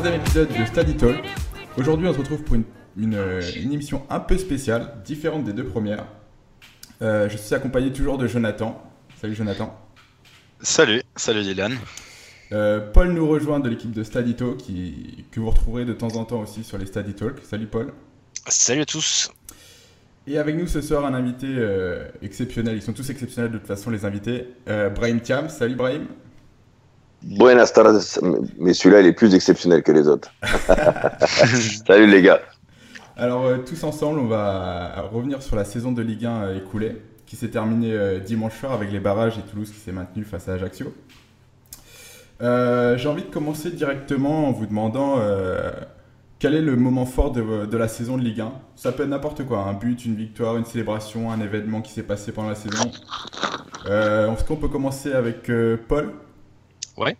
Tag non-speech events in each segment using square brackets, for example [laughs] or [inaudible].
troisième épisode de Study Talk. Aujourd'hui, on se retrouve pour une, une, euh, une émission un peu spéciale, différente des deux premières. Euh, je suis accompagné toujours de Jonathan. Salut Jonathan. Salut, salut Dylan. Euh, Paul nous rejoint de l'équipe de Study Talk, qui, que vous retrouverez de temps en temps aussi sur les Study Talk. Salut Paul. Salut à tous. Et avec nous ce soir un invité euh, exceptionnel. Ils sont tous exceptionnels de toute façon les invités. Brahim Thiam. Salut Brahim. Buenas tardes, mais celui-là il est plus exceptionnel que les autres. [laughs] Salut les gars. Alors euh, tous ensemble, on va revenir sur la saison de Ligue 1 euh, écoulée, qui s'est terminée euh, dimanche soir avec les barrages et Toulouse qui s'est maintenu face à Ajaccio. Euh, J'ai envie de commencer directement en vous demandant euh, quel est le moment fort de, de la saison de Ligue 1. Ça peut être n'importe quoi, un but, une victoire, une célébration, un événement qui s'est passé pendant la saison. Euh, Est-ce qu'on peut commencer avec euh, Paul? Ouais.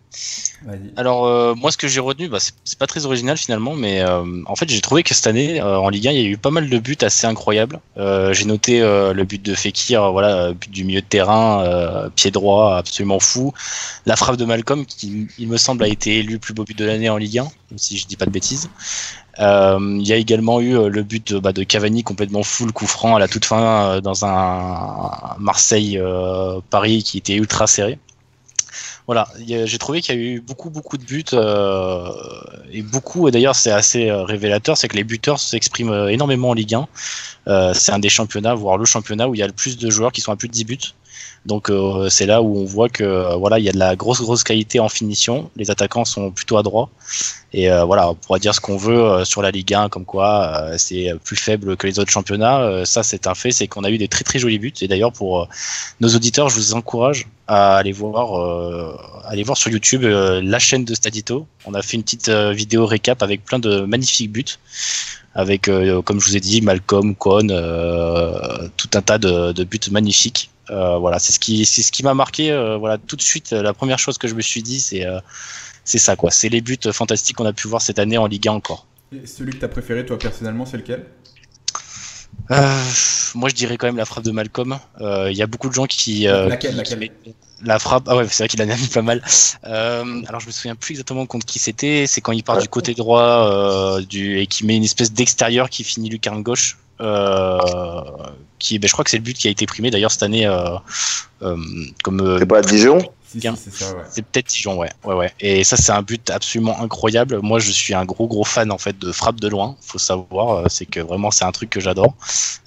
Alors euh, moi ce que j'ai retenu, bah, c'est pas très original finalement, mais euh, en fait j'ai trouvé que cette année euh, en Ligue 1 il y a eu pas mal de buts assez incroyables. Euh, j'ai noté euh, le but de Fekir, voilà, but du milieu de terrain, euh, pied droit, absolument fou. La frappe de Malcolm qui il me semble a été élu plus beau but de l'année en Ligue 1, si je dis pas de bêtises. Euh, il y a également eu le but de, bah, de Cavani complètement fou, le coup franc à la toute fin euh, dans un Marseille-Paris qui était ultra serré. Voilà, j'ai trouvé qu'il y a eu beaucoup beaucoup de buts euh, et beaucoup et d'ailleurs c'est assez euh, révélateur, c'est que les buteurs s'expriment euh, énormément en Ligue 1. Euh, c'est un des championnats, voire le championnat où il y a le plus de joueurs qui sont à plus de 10 buts. Donc euh, c'est là où on voit que euh, voilà il y a de la grosse grosse qualité en finition. Les attaquants sont plutôt adroits et euh, voilà on pourra dire ce qu'on veut sur la Ligue 1 comme quoi c'est plus faible que les autres championnats. Ça c'est un fait, c'est qu'on a eu des très très jolis buts et d'ailleurs pour nos auditeurs je vous encourage à aller voir aller voir sur YouTube la chaîne de Stadito. On a fait une petite vidéo récap avec plein de magnifiques buts avec euh, comme je vous ai dit Malcolm, Cohn, euh, tout un tas de, de buts magnifiques. Euh, voilà, c'est ce qui c'est ce qui m'a marqué. voilà, tout de suite, la première chose que je me suis dit, c'est c'est ça quoi. C'est les buts fantastiques qu'on a pu voir cette année en Ligue 1 encore. Et celui que tu as préféré toi personnellement, c'est lequel? Moi, je dirais quand même la frappe de Malcolm. Il y a beaucoup de gens qui. Laquelle, qui- laquelle? La frappe. Ah ouais, c'est vrai qu'il en a mis pas mal. Euh, alors, je me souviens plus exactement contre qui c'était. C'est quand il part Ouais. du côté droit euh, du et qui met une espèce d'extérieur qui finit lucarne gauche. Euh, qui, ben, je crois que c'est le but qui a été primé d'ailleurs cette année euh, euh, comme euh, C'est pas à Dijon? Si, Bien. si, c'est ça, ouais. c'est peut-être Dijon, ouais, ouais, ouais. Et ça, c'est un but absolument incroyable. Moi, je suis un gros, gros fan en fait de frappe de loin. Faut savoir, c'est que vraiment, c'est un truc que j'adore.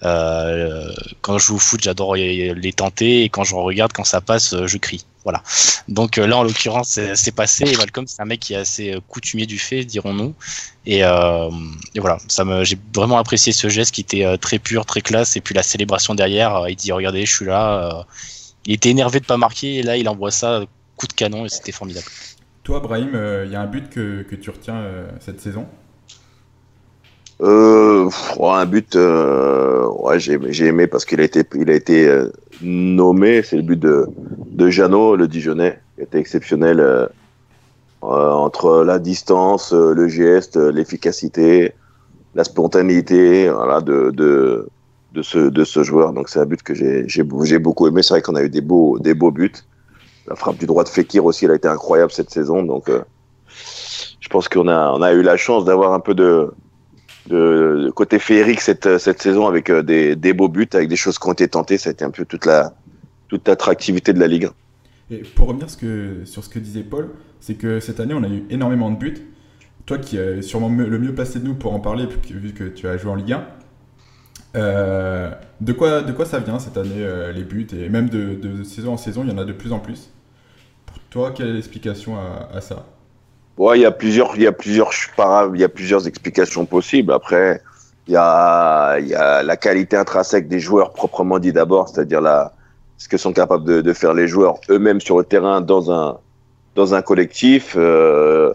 Euh, quand je joue au foot, j'adore les tenter, et quand j'en regarde, quand ça passe, je crie. Voilà. Donc euh, là, en l'occurrence, c'est passé. Et Malcolm, c'est un mec qui est assez euh, coutumier du fait, dirons-nous. Et, euh, et voilà, ça me, j'ai vraiment apprécié ce geste qui était euh, très pur, très classe. Et puis la célébration derrière, euh, il dit regardez, je suis là. euh, il était énervé de pas marquer, et là, il envoie ça coup de canon, et c'était formidable. Toi, Brahim, il y a un but que, que tu retiens euh, cette saison? Euh, Un but, euh, ouais, j'ai aimé parce qu'il a été, il a été euh, nommé. C'est le but de, de Jeannot, le Dijonais, qui était exceptionnel euh, euh, entre la distance, euh, le geste, l'efficacité, la spontanéité voilà, de, de, de, ce, de ce joueur. Donc c'est un but que j'ai beaucoup aimé. C'est vrai qu'on a eu des beaux, des beaux buts. La frappe du droit de Fekir aussi, elle a été incroyable cette saison. Donc je pense qu'on a, on a eu la chance d'avoir un peu de, de, côté féerique cette, saison avec euh, des, beaux buts, avec des choses qui ont été tentées. Ça a été un peu toute la toute l'attractivité de la ligue. Et pour revenir sur ce que disait Paul, c'est que cette année, on a eu énormément de buts. Toi qui es sûrement me- le mieux placé de nous pour en parler, vu que, tu as joué en Ligue 1, euh, de, quoi, ça vient cette année, euh, les buts? Et même de, saison en saison, il y en a de plus en plus. Pour toi, quelle est l'explication à ça? Ouais, il y a plusieurs, il y a plusieurs, il y a plusieurs explications possibles. Après, il y a, il y a la qualité intrinsèque des joueurs proprement dit d'abord, c'est-à-dire la, ce que sont capables de, de faire les joueurs eux-mêmes sur le terrain dans un, dans un collectif. Euh,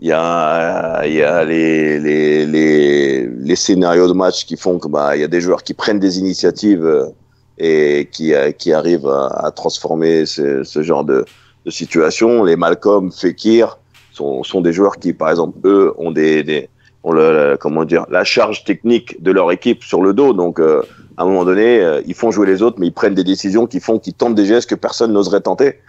il y a, il y a les, les, les, les scénarios de match qui font que bah, il y a des joueurs qui prennent des initiatives euh, et qui, euh, qui arrivent à, à transformer ce, ce genre de, de situation. Les Malcolm, Fekir sont, sont des joueurs qui, par exemple, eux, ont des, comment dire, la charge technique de leur équipe sur le dos. Donc, euh, à un moment donné, euh, ils font jouer les autres, mais ils prennent des décisions qui font qu'ils tentent des gestes que personne n'oserait tenter.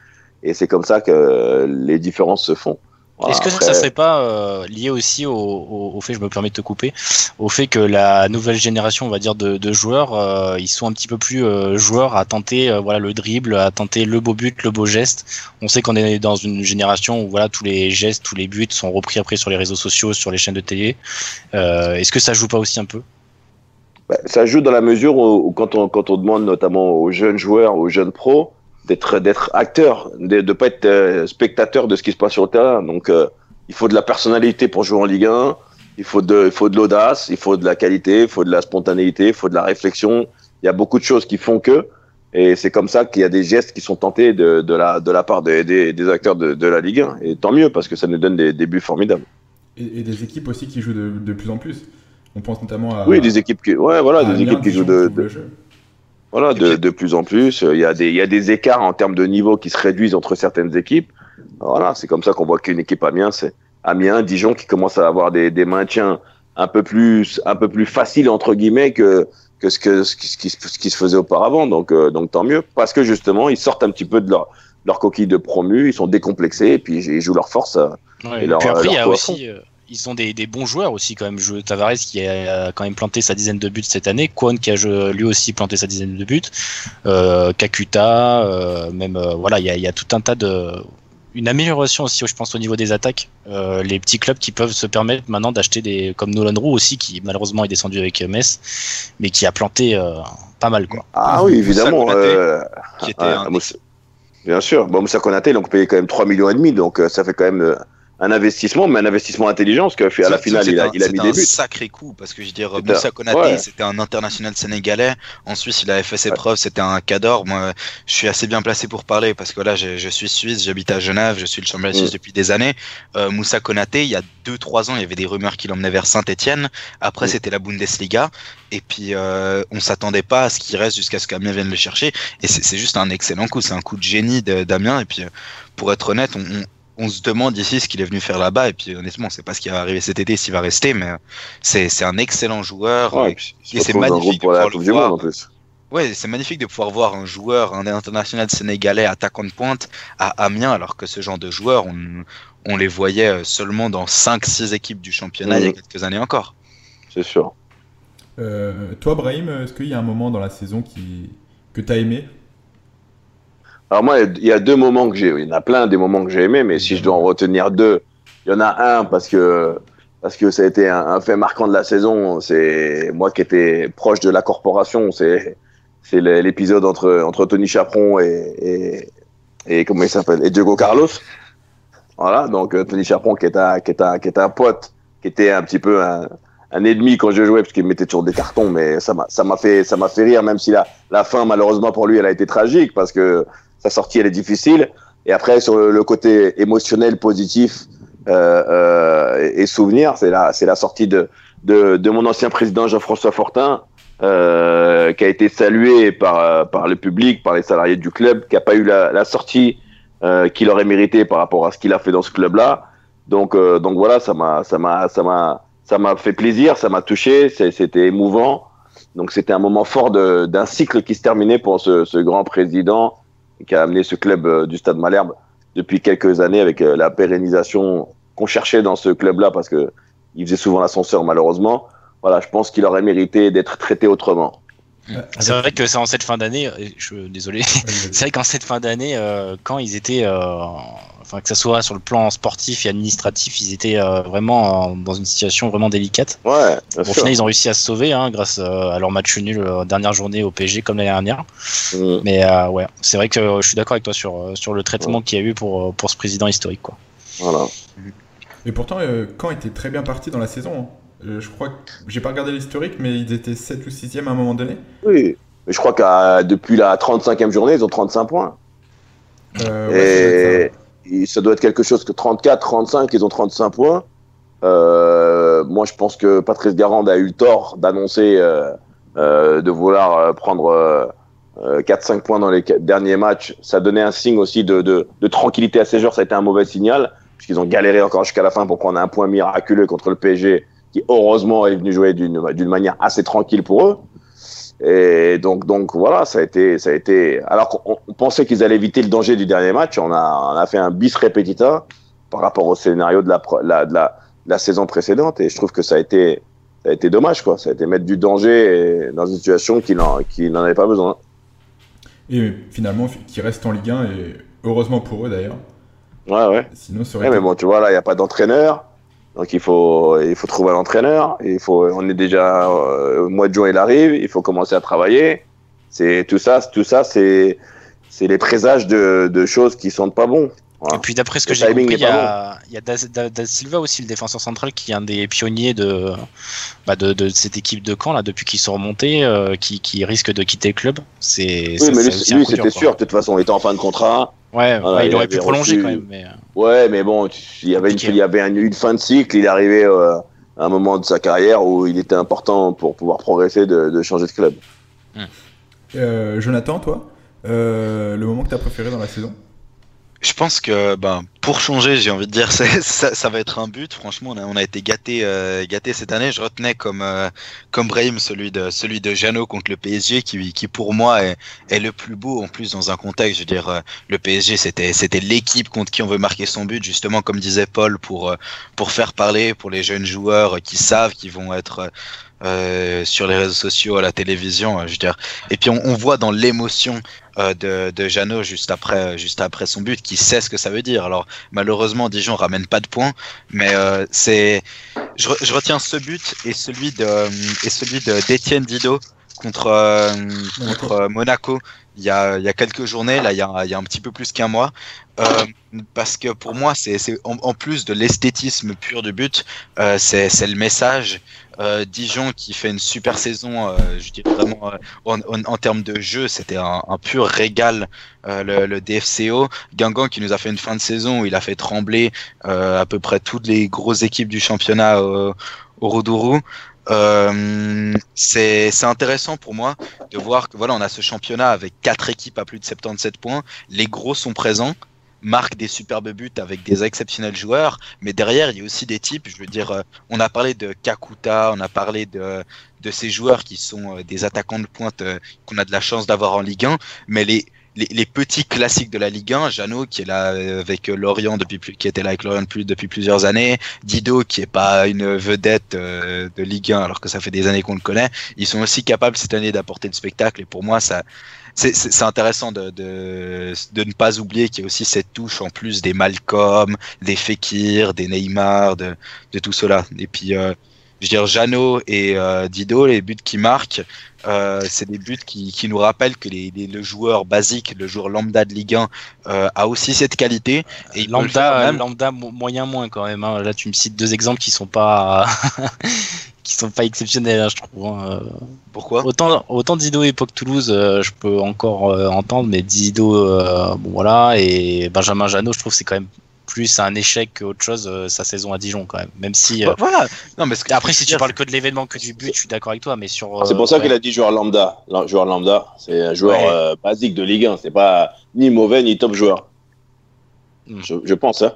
Et c'est comme ça que euh, les différences se font. Est-ce que ça, ça serait pas euh, lié aussi au, au, au, fait, je me permets de te couper, au fait que la nouvelle génération, on va dire, de, de joueurs, euh, ils sont un petit peu plus euh, joueurs à tenter, euh, voilà, le dribble, à tenter le beau but, le beau geste. On sait qu'on est dans une génération où voilà, tous les gestes, tous les buts sont repris après sur les réseaux sociaux, sur les chaînes de télé. Est-ce que ça joue pas aussi un peu? Bah, Ça joue dans la mesure où, quand on quand on demande notamment aux jeunes joueurs, aux jeunes pros d'être d'être acteur, de ne pas être euh, spectateur de ce qui se passe sur le terrain. Donc euh, il faut de la personnalité pour jouer en Ligue 1, il faut de il faut de l'audace, il faut de la qualité, il faut de la spontanéité, il faut de la réflexion. Il y a beaucoup de choses qui font que et c'est comme ça qu'il y a des gestes qui sont tentés de, de la de la part des, des, des acteurs de, de, la Ligue 1 et tant mieux parce que ça nous donne des, des buts formidables. Et, et, des équipes aussi qui jouent de, de plus en plus. On pense notamment à oui des équipes qui ouais voilà des équipes qui jouent de, de voilà, de, de, plus en plus, il y, a des, il y a des écarts en termes de niveau qui se réduisent entre certaines équipes. Voilà, c'est comme ça qu'on voit qu'une équipe Amiens, c'est Amiens, Dijon qui commence à avoir des, des maintiens un peu plus, un peu plus faciles entre guillemets que que ce que ce qui, ce qui, ce qui se faisait auparavant. Donc euh, donc tant mieux parce que justement ils sortent un petit peu de leur leur coquille de promu, ils sont décomplexés et puis ils jouent leur force. Euh, ouais, et, leur, puis après, leur il y a aussi ils sont des, des, bons joueurs aussi quand même. Je, Tavares qui a quand même planté sa dizaine de buts cette année, Kwon qui a lui aussi planté sa dizaine de buts, euh, Kakuta, euh, même euh, voilà, il y a, y a, tout un tas de une amélioration aussi, je pense, au niveau des attaques. Euh, les petits clubs qui peuvent se permettre maintenant d'acheter des comme Nolan Roux aussi, qui malheureusement est descendu avec Metz, mais qui a planté euh, pas mal quoi. Ah oui, évidemment. qui était un... Bien sûr. Bon, Moussa Konaté, donc payé quand même 3 millions et demi, donc ça fait quand même un investissement, mais un investissement intelligent, parce qu'à la finale, il a, il a mis des buts. C'est un sacré coup, parce que je veux dire, Moussa Konaté, ouais. c'était un international sénégalais. En Suisse, il avait fait ses ouais. preuves, c'était un cador. Moi, je suis assez bien placé pour parler, parce que là, je, je suis suisse, j'habite à Genève, je suis le champion de Suisse mm. depuis des années. Euh, Moussa Konaté, il y a 2-3 ans, il y avait des rumeurs qu'il emmenait vers Saint-Etienne. Après, mm. c'était la Bundesliga. Et puis, euh, on s'attendait pas à ce qu'il reste jusqu'à ce qu'Amiens vienne le chercher. Et c'est juste un excellent coup. C'est un coup de génie d'Amiens. Et puis, pour être honnête, on, on on se demande ici ce qu'il est venu faire là-bas. Et puis honnêtement, c'est pas ce qui va arriver cet été, s'il va rester, mais c'est un excellent joueur. Ouais, et, et c'est magnifique de pouvoir le voir. Monde, en plus. Ouais, c'est magnifique de pouvoir voir un joueur, un international sénégalais attaquant de pointe à Amiens, alors que ce genre de joueurs, on, on les voyait seulement dans 5-6 équipes du championnat mmh. il y a quelques années encore. C'est sûr. Euh, toi, Brahim, est-ce qu'il y a un moment dans la saison qui... que tu as aimé? Alors moi, il y a deux moments que j'ai, il y en a plein des moments que j'ai aimé, mais si je dois en retenir deux, il y en a un parce que parce que ça a été un, un fait marquant de la saison. C'est moi qui étais proche de la corporation. C'est c'est l'épisode entre entre Tony Chaperon et et, et comment il s'appelle et Diego Carlos. Voilà, donc euh, Tony Chaperon qui est un qui est un qui est un pote, qui était un petit peu un un ennemi quand je jouais parce qu'il mettait toujours des cartons, mais ça m'a ça m'a fait ça m'a fait rire même si la la fin malheureusement pour lui elle a été tragique parce que sa sortie elle est difficile. Et après sur le, côté émotionnel positif euh, euh, et souvenir, c'est la c'est la sortie de, de, de mon ancien président Jean-François Fortin. Euh, qui a été salué par par le public, par les salariés du club, qui a pas eu la, la sortie euh, qu'il aurait mérité par rapport à ce qu'il a fait dans ce club-là. Donc euh, donc voilà, ça m'a ça m'a ça m'a ça m'a fait plaisir, ça m'a touché, c'était émouvant. Donc c'était un moment fort d'un cycle qui se terminait pour ce, ce grand président qui a amené ce club euh, du Stade Malherbe depuis quelques années avec euh, la pérennisation qu'on cherchait dans ce club-là parce que il faisait souvent l'ascenseur malheureusement. Voilà, je pense qu'il aurait mérité d'être traité autrement. C'est vrai que c'est en cette fin d'année, je désolé, [laughs] c'est vrai qu'en cette fin d'année, euh, quand ils étaient, euh, enfin que ça soit sur le plan sportif et administratif, ils étaient euh, vraiment dans une situation vraiment délicate. Ouais. Au sûr. final, ils ont réussi à se sauver hein, grâce à leur match nul dernière journée au PSG comme l'année dernière. Mmh. Mais ouais, c'est vrai que je suis d'accord avec toi sur sur le traitement ouais. qu'il y a eu pour pour ce président historique, quoi. Voilà. Et pourtant, quand était très bien parti dans la saison. Hein. Euh, je crois que j'ai pas regardé l'historique, mais ils étaient 7 ou 6e à un moment donné. Oui, mais je crois que depuis la 35e journée, ils ont 35 points. Euh, ouais, et ça. ça. doit être quelque chose que 34, 35, ils ont 35 points. Euh, moi, je pense que Patrice Garande a eu tort d'annoncer de vouloir prendre 4-5 points dans les derniers matchs. Ça donnait un signe aussi de, de, de tranquillité à ces joueurs. Ça a été un mauvais signal, puisqu'ils ont galéré encore jusqu'à la fin pour prendre un point miraculeux contre le PSG qui heureusement est venu jouer d'une manière assez tranquille pour eux. Et donc donc voilà, ça a été ça a été alors qu'on pensait qu'ils allaient éviter le danger du dernier match, on a on a fait un bis repetita par rapport au scénario de la, de la, saison précédente. Et je trouve que ça a été, ça a été dommage, quoi. Ça a été mettre du danger dans une situation qui n'en avait pas besoin. Et finalement, qui reste en Ligue 1, et heureusement pour eux d'ailleurs. Ouais, ouais. Sinon, ça aurait mais bon, tu vois, là, il n'y a pas d'entraîneur. Donc il faut, il faut trouver un entraîneur. Il faut, on est déjà euh, au mois de juin, il arrive. Il faut commencer à travailler. C'est tout ça, tout ça, c'est, c'est les présages de, de choses qui sont pas bons. Et puis d'après ce que j'ai compris, il y a, y a da, Silva aussi, le défenseur central, qui est un des pionniers de, bah de, de, cette équipe de camp là, depuis qu'ils sont remontés, euh, qui, qui, risque de quitter le club. C'est, oui, mais lui, c'était sûr. De toute façon, il était en fin de contrat. Ouais, il, aurait pu prolonger quand même. Mais... Euh. Ouais, mais bon, il y avait, une, il y avait une, fin de cycle. Il est arrivé euh, à un moment de sa carrière où il était important pour pouvoir progresser de, de changer de club. Hmm. Jonathan, toi, le moment que tu as préféré dans la saison? Je pense que ben pour changer, j'ai envie de dire [laughs] ça, va être un but. Franchement, on a, été gâté euh, gâté cette année. Je retenais comme euh, comme Brahim celui de celui de Jeannot contre le PSG qui qui pour moi est, le plus beau en plus dans un contexte. Je veux dire euh, le PSG c'était l'équipe contre qui on veut marquer son but justement comme disait Paul pour pour faire parler pour les jeunes joueurs qui savent qu'ils vont être euh, sur les réseaux sociaux, à la télévision, je veux dire. Et puis on, on voit dans l'émotion euh, de, de Jeannot juste après, juste après son but, qui sait ce que ça veut dire. Alors malheureusement, Dijon ramène pas de points, mais euh, c'est, je, je, retiens ce but et celui de et celui de d'Étienne Didot contre contre Monaco il y a, quelques journées, là, il y a, un petit peu plus qu'un mois. Euh, parce que pour moi, c'est en, plus de l'esthétisme pur du but, euh, c'est le message. Euh, Dijon qui fait une super saison, je dirais vraiment en, termes de jeu, c'était un, pur régal le, DFCO. Guingamp qui nous a fait une fin de saison où il a fait trembler à peu près toutes les grosses équipes du championnat au, au Roudourou. Euh, c'est intéressant pour moi de voir que voilà, on a ce championnat avec quatre équipes à plus de 77 points. Les gros sont présents, marquent des superbes buts avec des exceptionnels joueurs, mais derrière, il y a aussi des types. Je veux dire, euh, on a parlé de Kakuta, on a parlé de, de ces joueurs qui sont euh, des attaquants de pointe qu'on a de la chance d'avoir en Ligue 1, mais les les, petits classiques de la Ligue 1, Jeannot qui est là euh, avec Lorient depuis qui était là avec Lorient depuis plusieurs années, Dido qui est pas une vedette euh, de Ligue 1 alors que ça fait des années qu'on le connaît, ils sont aussi capables cette année d'apporter le spectacle et pour moi ça c'est intéressant de, de, de, ne pas oublier qu'il y a aussi cette touche en plus des Malcolm, des Fekir, des Neymar, de, de tout cela. Et puis, euh, je veux dire, Jeannot et euh, Dido, les buts qui marquent, euh, c'est des buts qui, qui, nous rappellent que les, les, le joueur basique, le joueur lambda de Ligue 1 euh, a aussi cette qualité. Et lambda, lambda moyen moins quand même. Hein. Là, tu me cites deux exemples qui sont pas [laughs] qui sont pas exceptionnels, hein, je trouve. Hein. Pourquoi? Autant autant Dido époque Toulouse, euh, je peux encore entendre, mais Dido, bon voilà, et Benjamin Janot, je trouve c'est quand même plus un échec qu'autre chose euh, sa saison à Dijon quand même. Même si. Bah, voilà. Non, mais après, si tu parles que de l'événement, que du but, je suis d'accord avec toi, mais sur. C'est pour ça euh, qu'il a dit joueur lambda. Joueur lambda, c'est un joueur euh, basique de Ligue 1. C'est pas ni mauvais ni top joueur. Hmm. Je, pense, hein.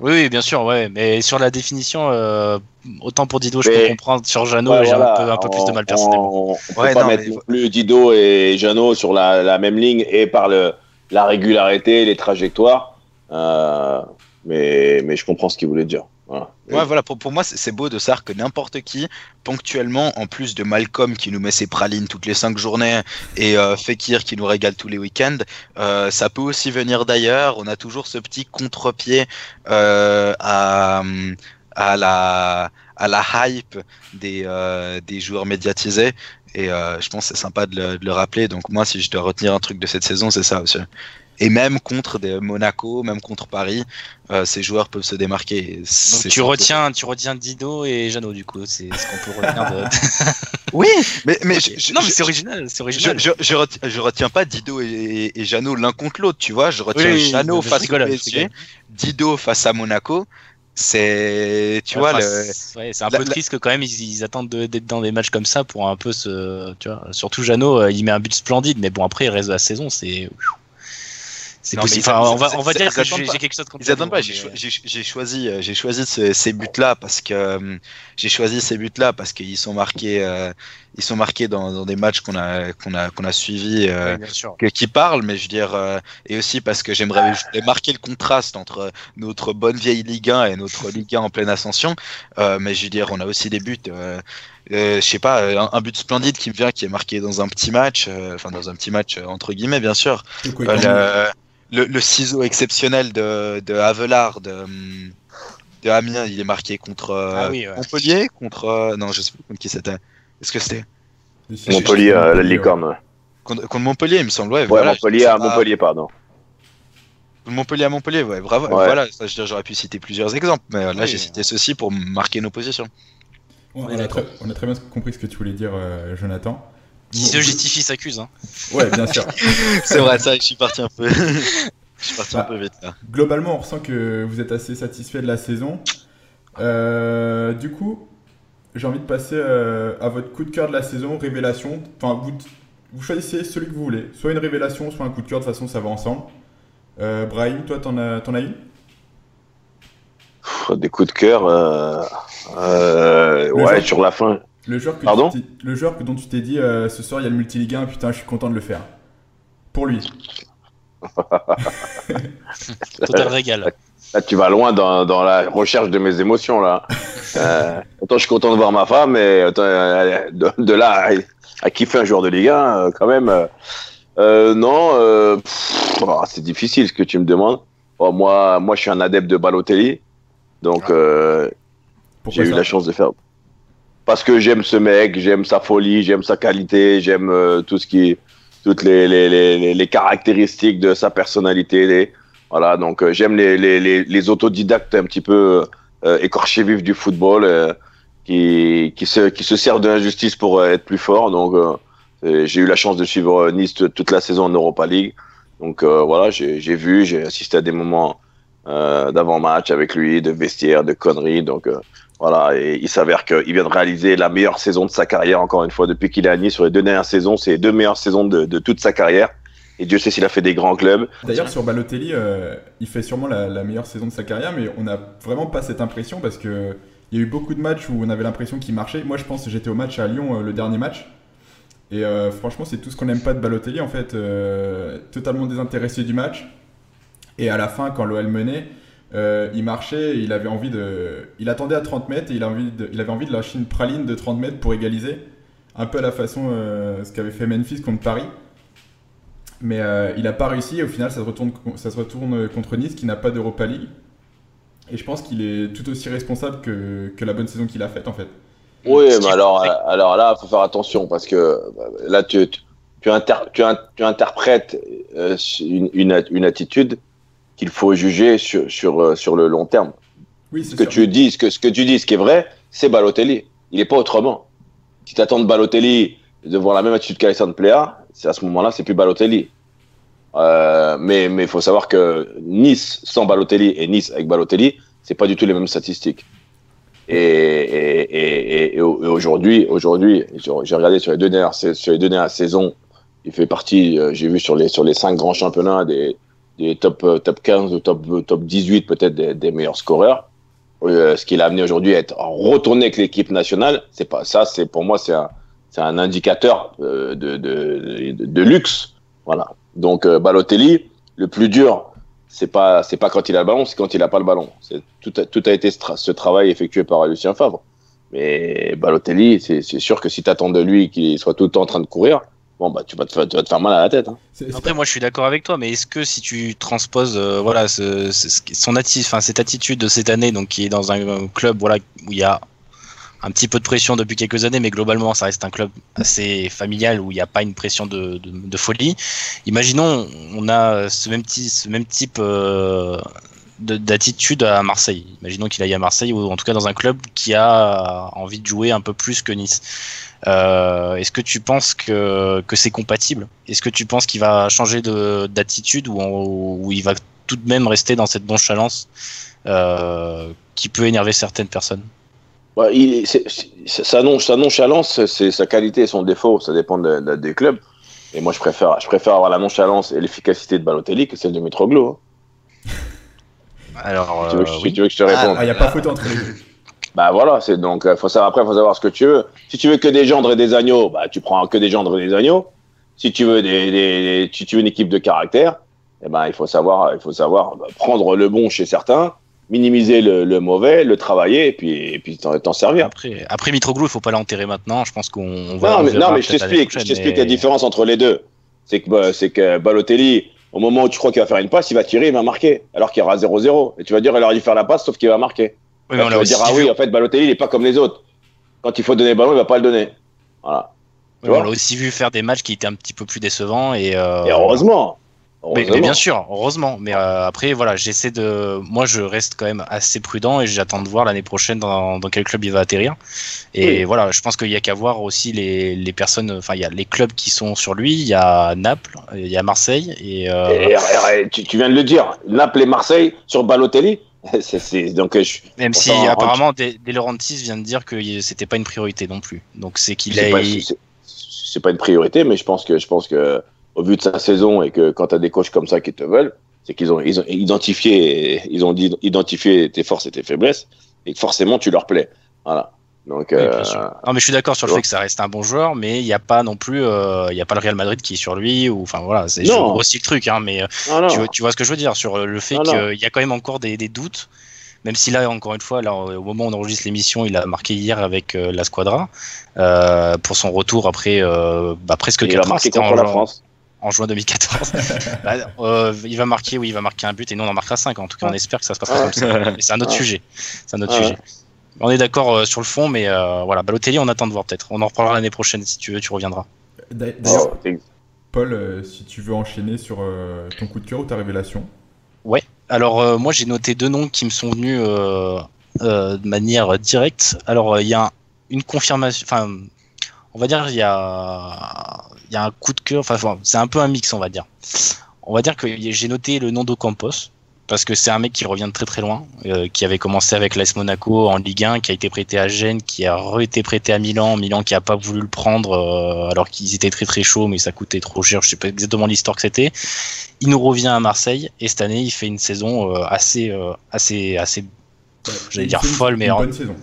Oui, oui, bien sûr, ouais. Mais sur la définition, autant pour Dido, je peux comprendre. Sur Jeannot, j'ai un, peu, plus de mal personnellement. On, peut pas mettre plus Dido et Jeannot sur la, la, même ligne et par le, la régularité, les trajectoires. Euh, mais, je comprends ce qu'il voulait dire. Voilà. Pour, moi, c'est beau de savoir que n'importe qui, ponctuellement, en plus de Malcolm qui nous met ses pralines toutes les cinq journées et euh, Fekir qui nous régale tous les week-ends, euh, ça peut aussi venir d'ailleurs. On a toujours ce petit contre-pied euh, à, la, hype des, euh, joueurs médiatisés. Et je pense que c'est sympa de le, de le rappeler. Donc moi, si je dois retenir un truc de cette saison, c'est ça aussi. Et même contre des Monaco, même contre Paris, euh, ces joueurs peuvent se démarquer. Donc tu retiens, tu retiens Dido et Jeannot du coup, c'est ce qu'on peut retenir de. [laughs] oui, mais mais non mais c'est original, c'est original. Je, je, retiens, je, retiens, pas Dido et, et Jeannot l'un contre l'autre, tu vois. Je retiens oui, Jeannot face au PSG, Dido face à Monaco. C'est, tu vois, ouais, c'est un peu triste que quand même ils, ils attendent d'être dans des matchs comme ça pour un peu se, tu vois. Surtout Jeannot, euh, il met un but splendide, mais bon après il reste de la saison, c'est C'est possible. on va, on va dire que j'ai quelque chose contre Ils attendent pas. J'ai choisi, j'ai choisi ces, buts-là parce que j'ai choisi ces buts-là parce qu'ils sont marqués, ils sont marqués dans, des matchs qu'on a, qu'on a, qu'on a suivis, qui parlent, mais je veux dire, et aussi parce que j'aimerais marquer le contraste entre notre bonne vieille Ligue 1 et notre [laughs] Ligue 1 en pleine ascension. mais je veux dire, on a aussi des buts. Euh, je sais pas, un, but splendide qui me vient, qui est marqué dans un petit match, enfin dans un petit match entre guillemets bien sûr le, ciseau exceptionnel de, de Avelard de, de, Amiens, il est marqué contre euh, ah Montpellier, contre euh, non, je sais pas contre qui c'était. Est-ce que c'était? Montpellier, la licorne. Contre, Montpellier, il me semble. Ouais, Montpellier à Montpellier, pardon. Montpellier à Montpellier, ouais, bravo. Voilà, j'aurais pu citer plusieurs exemples, mais là j'ai cité ceci pour marquer nos positions. on, a très, on, a très, bien compris ce que tu voulais dire, Jonathan. Qui se justifie s'accuse. Hein. Ouais, bien sûr. [laughs] c'est vrai, ça, je suis parti un peu. [laughs] je suis parti un bah, peu vite là. Globalement, on ressent que vous êtes assez satisfait de la saison. Euh, du coup, j'ai envie de passer euh, à votre coup de cœur de la saison, révélation. Enfin, vous, vous, choisissez celui que vous voulez. Soit une révélation, soit un coup de cœur. De toute façon, ça va ensemble. Euh, Brahim, toi, t'en as, en as une? Des coups de cœur. ouais, sur la fin. Le joueur que, Pardon le joueur que dont tu t'es dit euh, ce soir il y a le multiligue 1, putain, je suis content de le faire. Pour lui. [laughs] Total régal. Là, tu vas loin dans, dans, la recherche de mes émotions là. [laughs] euh, autant je suis content de voir ma femme, mais euh, de, là à, kiffer un joueur de Ligue 1, euh, quand même. non, oh, c'est difficile ce que tu me demandes. Oh, moi, moi, je suis un adepte de Balotelli, donc ah. j'ai eu la chance de faire parce que j'aime ce mec, j'aime sa folie, j'aime sa qualité, j'aime euh, tout ce qui, toutes les, les, les, les, caractéristiques de sa personnalité. voilà, donc euh, j'aime les, les, autodidactes un petit peu euh, écorchés vifs du football, qui, qui, se, qui se servent de l'injustice pour être plus fort. Donc j'ai eu la chance de suivre Nice toute la saison en Europa League. Donc voilà, j'ai vu, j'ai assisté à des moments d'avant-match avec lui, de vestiaire, de conneries. Donc voilà, et il s'avère qu'il vient de réaliser la meilleure saison de sa carrière, encore une fois, depuis qu'il est à Nice sur les deux dernières saisons. C'est les deux meilleures saisons de, toute sa carrière. Et Dieu sait s'il a fait des grands clubs. D'ailleurs, sur Balotelli, euh, il fait sûrement la, meilleure saison de sa carrière, mais on n'a vraiment pas cette impression parce que il y a eu beaucoup de matchs où on avait l'impression qu'il marchait. Moi, je pense que j'étais au match à Lyon, euh, le dernier match. Et euh, franchement, c'est tout ce qu'on n'aime pas de Balotelli, en fait. totalement désintéressé du match. Et à la fin, quand l'OL menait, euh, il marchait, il avait envie de, il attendait à 30 mètres et il, avait envie de, il avait envie de lâcher une praline de 30 mètres pour égaliser, un peu à la façon euh, ce qu'avait fait Memphis contre Paris. Mais euh, il n'a pas réussi et au final ça se retourne, ça se retourne contre Nice qui n'a pas d'Europa League. Et je pense qu'il est tout aussi responsable que, que la bonne saison qu'il a faite en fait. Oui, mais alors, alors là, il faut faire attention parce que là, tu, tu, tu, tu interprètes une, une, une attitude qu'il faut juger sur, sur, euh, sur le long terme. Oui, ce que tu dis, ce que, ce que tu dis, ce qui est vrai, c'est Balotelli. Il n'est pas autrement. Si tu attends de Balotelli de voir la même attitude qu'Alessandro Plea, c'est à ce moment-là, c'est plus Balotelli. Euh, mais il faut savoir que Nice sans Balotelli et Nice avec Balotelli, c'est pas du tout les mêmes statistiques. Et, et, et, aujourd'hui, aujourd'hui, j'ai regardé sur les deux dernières, sur les deux dernières saisons, il fait partie, euh, j'ai vu sur les sur les cinq grands championnats des, des top, euh, top 15 ou top, euh, top 18 peut-être des, meilleurs scoreurs. Euh, ce qu'il a amené aujourd'hui à être retourné avec l'équipe nationale, c'est pas ça, c'est pour moi c'est un, c'est un indicateur de, de, de, de, luxe. Voilà. Donc Balotelli, le plus dur, c'est pas c'est pas quand il a le ballon, c'est quand il a pas le ballon. C'est tout a, tout a été ce, travail effectué par Lucien Favre. Mais Balotelli, c'est sûr que si tu attends de lui qu'il soit tout le temps en train de courir, bon bah tu vas, te, te faire mal à la tête. Hein. Après moi je suis d'accord avec toi, mais est-ce que si tu transposes euh, voilà ce, son enfin cette attitude de cette année, donc qui est dans un club voilà où il y a un petit peu de pression depuis quelques années, mais globalement ça reste un club assez familial où il n'y a pas une pression de, de, folie. Imaginons on a ce même, ce même type euh, d'attitude à Marseille. Imaginons qu'il aille à Marseille ou en tout cas dans un club qui a envie de jouer un peu plus que Nice. Euh, est-ce que tu penses que, que c'est compatible? Est-ce que tu penses qu'il va changer d'attitude ou, ou, il va tout de même rester dans cette nonchalance euh, qui peut énerver certaines personnes? Bah, il, sa, nonchalance, c'est sa qualité et son défaut, ça dépend des clubs. Et moi, je préfère, je préfère avoir la nonchalance et l'efficacité de Balotelli que celle de Mitroglou. Hein. [laughs] Alors, tu veux, euh, tu veux, que je te réponde Ah, il n'y a pas photo entre les deux. [laughs] Bah voilà, c'est donc euh, faut savoir après faut savoir ce que tu veux. Si tu veux que des gendres et des agneaux, bah tu prends que des gendres et des agneaux. Si tu veux des, des, si tu veux une équipe de caractère, eh ben il faut savoir il faut savoir bah, prendre le bon chez certains, minimiser le, le mauvais, le travailler et puis et puis t'en servir. Après après Mitroglou, il faut pas l'enterrer maintenant, je pense qu'on va Non mais, non, mais je t'explique, je t'explique mais- la différence entre les deux. C'est que bah, c'est que Balotelli au moment où tu crois qu'il va faire une passe, il va tirer, il va marquer alors qu'il y aura 0-0 et tu vas dire il aurait dû faire la passe sauf qu'il va marquer. Oui, mais on aussi dire, ah vu- oui, en fait, Balotelli, il est pas comme les autres. Quand il faut donner le ballon, il va pas le donner. Voilà. on l'a aussi vu faire des matchs qui étaient un petit peu plus décevants et, euh, Et heureusement. Mais, bien sûr, heureusement. Mais euh, après, voilà, j'essaie de. Moi, je reste quand même assez prudent et j'attends de voir l'année prochaine dans, dans quel club il va atterrir. Et Oui. voilà, je pense qu'il y a qu'à voir aussi les, les personnes. Enfin, il y a les clubs qui sont sur lui. Il y a Naples, il y a Marseille et. euh, Et- et- et tu, tu viens de le dire. Naples et Marseille sur Balotelli. [laughs] donc, je, même si apparemment De, De Laurentiis vient de dire que c'était pas une priorité non plus. Donc c'est qu'il a. pas, c'est, pas une priorité, mais je pense que, je pense que, au vu de sa saison et que quand tu as des coachs comme ça qui te veulent, c'est qu'ils ont, ils ont identifié, ils ont dit, identifié tes forces et tes faiblesses et que forcément tu leur plais. Voilà. Donc, Oui, euh. Non, mais je suis d'accord sur le fait que ça reste un bon joueur, mais il n'y a pas non plus, euh, il y a pas le Real Madrid qui est sur lui ou enfin voilà, c'est Non. grossis le truc, hein, mais euh, non, non. tu, vois, tu vois ce que je veux dire sur le fait Non, non. qu'il y a quand même encore des, des doutes, même si là encore une fois, là au moment où on enregistre l'émission, il a marqué hier avec euh, la Squadra euh, pour son retour après euh, bah, presque il 4 a ans, marqué contre en, la juin- France. en juin 2014. [laughs] Bah, euh, il va marquer, oui, il va marquer un but et nous on en marquera 5 En tout cas, on espère que ça se passera comme ça. Mais c'est un autre sujet. C'est un autre sujet. On est d'accord euh, sur le fond, mais euh, voilà, Balotelli, on attend de voir peut-être. On en reparlera l'année prochaine si tu veux, tu reviendras. D'a- D'ailleurs, Oh, Paul, euh, si tu veux enchaîner sur euh, ton coup de cœur ou ta révélation. Alors euh, moi j'ai noté deux noms qui me sont venus euh, euh, de manière directe. Alors euh, il y a un- une confirmation, enfin on va dire il y a y a un coup de cœur, enfin enfin, c'est un peu un mix on va dire. On va dire que j'ai noté le nom d'Ocampos parce que c'est un mec qui revient de très très loin, euh, qui avait commencé avec l'AS Monaco en Ligue 1, qui a été prêté à Gênes, qui a re-été prêté à Milan, Milan qui a pas voulu le prendre euh, alors qu'ils étaient très très chauds mais ça coûtait trop cher, je sais pas exactement l'histoire que c'était. Il nous revient à Marseille et cette année il fait une saison euh, assez euh, assez assez J'allais dire folle, mais une en- bonne saison.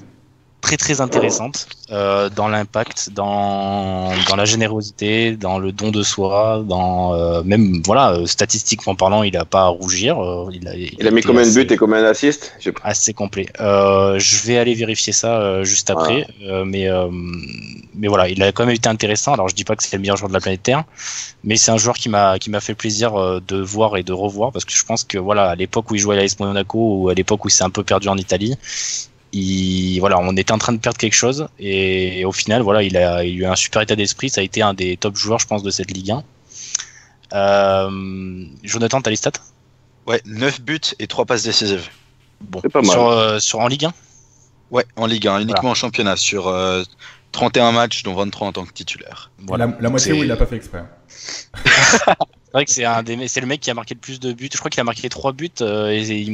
Très très intéressante euh, dans l'impact, dans, dans la générosité, dans le don de soi, dans euh, même voilà euh, statistiquement parlant, il a pas à rougir. euh, il a, Il a mis combien de buts et combien d'assists? Assez complet. Euh, je vais aller vérifier ça euh, juste après, euh, mais euh, mais voilà, il a quand même été intéressant. Alors je dis pas que c'est le meilleur joueur de la planète Terre, mais c'est un joueur qui m'a qui m'a fait plaisir euh, de voir et de revoir parce que je pense que voilà, à l'époque où il jouait à l'AS Monaco ou à l'époque où il s'est un peu perdu en Italie, il voilà, on était en train de perdre quelque chose et au final voilà, il a, il a eu un super état d'esprit. Ça a été un des top joueurs, je pense, de cette Ligue 1. Euh, Jonathan, t'as les stats? Ouais, 9 buts et 3 passes décisives. Bon, C'est pas mal. sur, euh, sur en Ligue 1 Ouais, en Ligue 1, uniquement en championnat, sur euh, 31 matchs, dont 23 en tant que titulaire. Voilà. La, la moitié où il l'a pas fait exprès. [laughs] C'est vrai que c'est un des, c'est le mec qui a marqué le plus de buts. Je crois qu'il a marqué trois buts. euh, et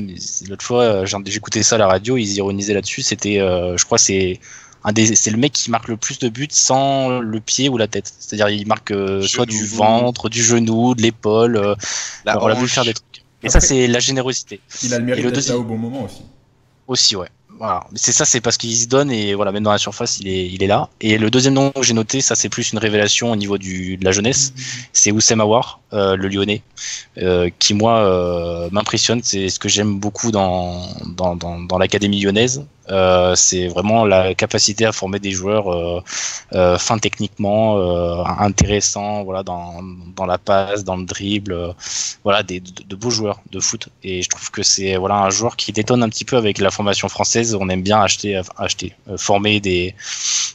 l'autre fois, euh, écouté ça à la radio, ils ironisaient là-dessus. C'était, euh, je crois, c'est un des, c'est le mec qui marque le plus de buts sans le pied ou la tête. C'est-à-dire, il marque euh, soit du ventre, du genou, de l'épaule. euh, La on l'a vu faire des trucs. Et ça, c'est la générosité Il a le Et mérite le d'être deuxième- là au bon moment aussi. aussi, ouais. Voilà. C'est ça, c'est parce qu'il se donne et voilà, même dans la surface, il est, il est là. Et le deuxième nom que j'ai noté, ça c'est plus une révélation au niveau de la jeunesse, c'est Oussem Aouar, euh, le Lyonnais, euh, qui moi euh, m'impressionne. C'est ce que j'aime beaucoup dans l'académie lyonnaise. Euh, c'est vraiment la capacité à former des joueurs euh, euh, fins techniquement, euh, intéressants, voilà, dans, dans la passe, dans le dribble, voilà, des, de, de beaux joueurs de foot. Et je trouve que c'est voilà un joueur qui détonne un petit peu avec la formation française. On aime bien acheter, acheter, former des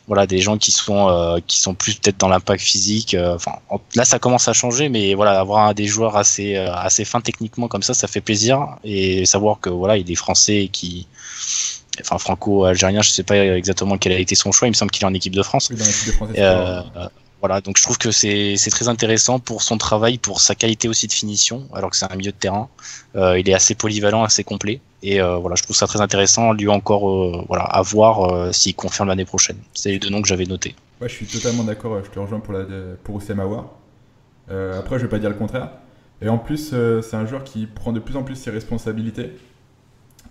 voilà des gens qui sont qui sont plus peut-être dans l'impact physique. Enfin, en- là ça commence à changer, mais voilà avoir des joueurs assez assez fins techniquement comme ça, ça fait plaisir et savoir que voilà il des Français qui Enfin, franco-algérien, je sais pas exactement quel a été son choix. Il me semble qu'il est en équipe de France. Oui, dans l'équipe de France. Euh, euh, voilà, donc je trouve que c'est très intéressant pour son travail, pour sa qualité aussi de finition, alors que c'est un milieu de terrain. Euh, il est assez polyvalent, assez complet, et euh, voilà, je trouve ça très intéressant. Lui encore, voilà, à voir s'il confirme l'année prochaine. C'est les deux noms que j'avais notés. Ouais, je suis totalement d'accord. Je te rejoins pour, la, pour Oussem après, je vais pas dire le contraire. Et en plus, c'est un joueur qui prend de plus en plus ses responsabilités,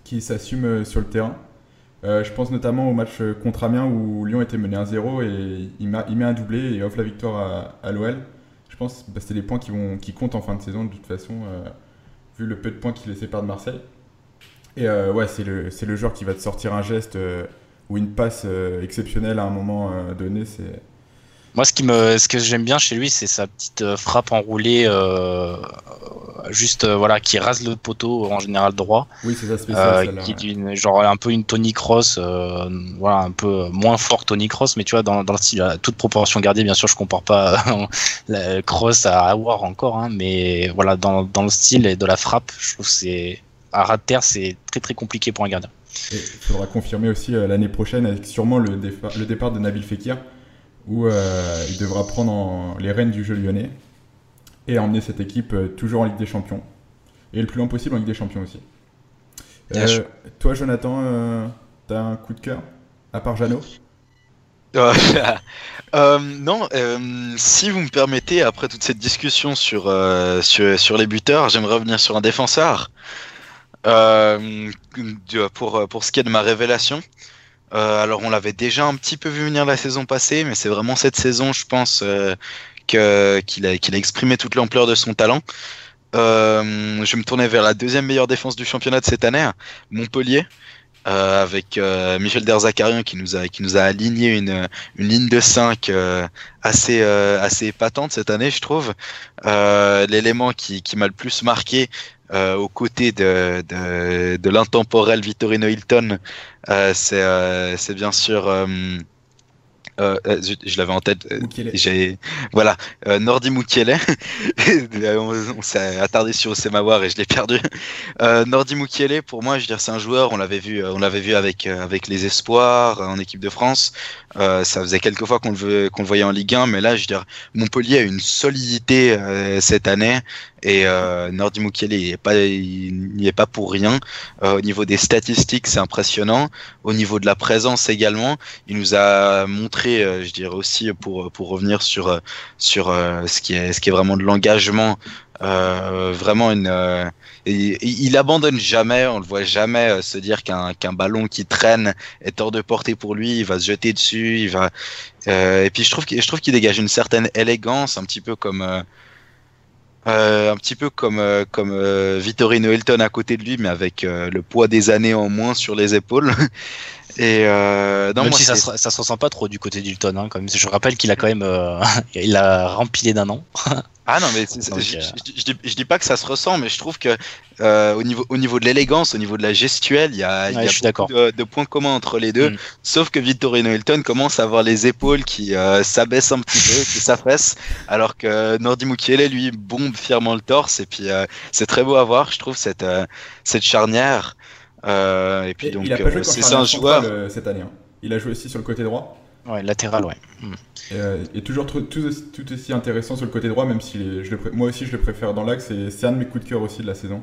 qui s'assume sur le terrain. Je pense notamment au match contre Amiens où Lyon était mené 1-0 et il, met un doublé et offre la victoire à, l'OL. Je pense que bah, c'est des points qui, vont, qui comptent en fin de saison de toute façon, vu le peu de points qu'il les sépare de Marseille. Et ouais, c'est le, le, joueur qui va te sortir un geste ou une passe euh, exceptionnelle à un moment euh, donné, c'est. Moi, ce, qui me, ce que j'aime bien chez lui, c'est sa petite euh, frappe enroulée, juste voilà, qui rase le poteau en général droit. Oui, c'est ça spécial. qui genre un peu une Tony Cross, voilà, un peu moins fort Tony Cross, mais tu vois, dans, dans le style, toute proportion gardée, bien sûr, je compare pas [laughs] la Cross à avoir encore, hein, mais voilà, dans, dans, le style et de la frappe, je trouve que c'est à ras de terre, c'est très très compliqué pour un gardien. Il faudra confirmer aussi euh, l'année prochaine avec sûrement le, le, départ de Nabil Fekir, où euh, il devra prendre les rênes du jeu lyonnais et emmener cette équipe euh, toujours en Ligue des Champions. Et le plus loin possible en Ligue des Champions aussi. toi, Jonathan, t'as un coup de cœur À part Jeannot? [laughs] Non, si vous me permettez, après toute cette discussion sur, sur, sur, les buteurs, j'aimerais revenir sur un défenseur. Euh, pour, pour ce qui est de ma révélation, euh, alors on l'avait déjà un petit peu vu venir la saison passée, mais c'est vraiment cette saison, je pense, euh, que qu'il a, qu'il a exprimé toute l'ampleur de son talent. Euh, je me tourner vers la deuxième meilleure défense du championnat de cette année, Montpellier. Euh, avec euh, Michel Derzakarian qui nous a qui nous a aligné une une ligne de 5 euh, assez assez épatante cette année je trouve l'élément qui qui m'a le plus marqué euh, aux côtés de, de, de l'intemporel Vittorino Hilton, euh, c'est euh, bien sûr euh, euh, je, l'avais en tête. Voilà Nordi Mukiele. [laughs] on, on s'est attardé sur Osemawar et je l'ai perdu. Nordi Mukiele, pour moi, je veux dire, c'est un joueur. On l'avait vu, on l'avait vu avec avec les espoirs en équipe de France. ça faisait quelques fois qu'on le qu'on le voyait en Ligue 1, mais là, je veux dire, Montpellier a une solidité cette année et Nordi pas il n'y est pas pour rien. au niveau des statistiques, c'est impressionnant. Au niveau de la présence également, il nous a montré euh, je dirais aussi pour pour revenir sur euh, sur euh, ce qui est ce qui est vraiment de l'engagement, vraiment une il, abandonne jamais, on le voit jamais se dire qu'un qu'un ballon qui traîne est hors de portée pour lui, il va se jeter dessus, et puis je trouve je trouve qu'il dégage une certaine élégance, un petit peu comme un petit peu comme comme Vittorino Hilton à côté de lui, mais avec le poids des années en moins sur les épaules. [laughs] Et euh, non, même si ça se, ça se ressent pas trop du côté d'Hilton, hein, quand même. Je rappelle qu'il a quand même, euh, [laughs] il a rempilé d'un an. [laughs] ah non, mais je, je, dis, pas que ça se ressent, mais je trouve que euh, au niveau au niveau de l'élégance, au niveau de la gestuelle, il y a, il y a beaucoup de, de, points communs entre les deux. Mm. Sauf que Vittorino Hilton commence à avoir les épaules qui euh, s'abaissent un petit peu, qui s'affaissent, alors que Nordi Mukiele lui bombe fièrement le torse. Et puis euh, c'est très beau à voir, je trouve cette cette charnière. Euh, et puis donc, euh, c'est un joueur euh, cette année. Hein. Il a joué aussi sur le côté droit. Ouais, latéral, ouais. Et, et toujours tout, tout, aussi intéressant sur le côté droit, même si je moi aussi je le préfère dans l'axe. C'est un de mes coups de cœur aussi de la saison.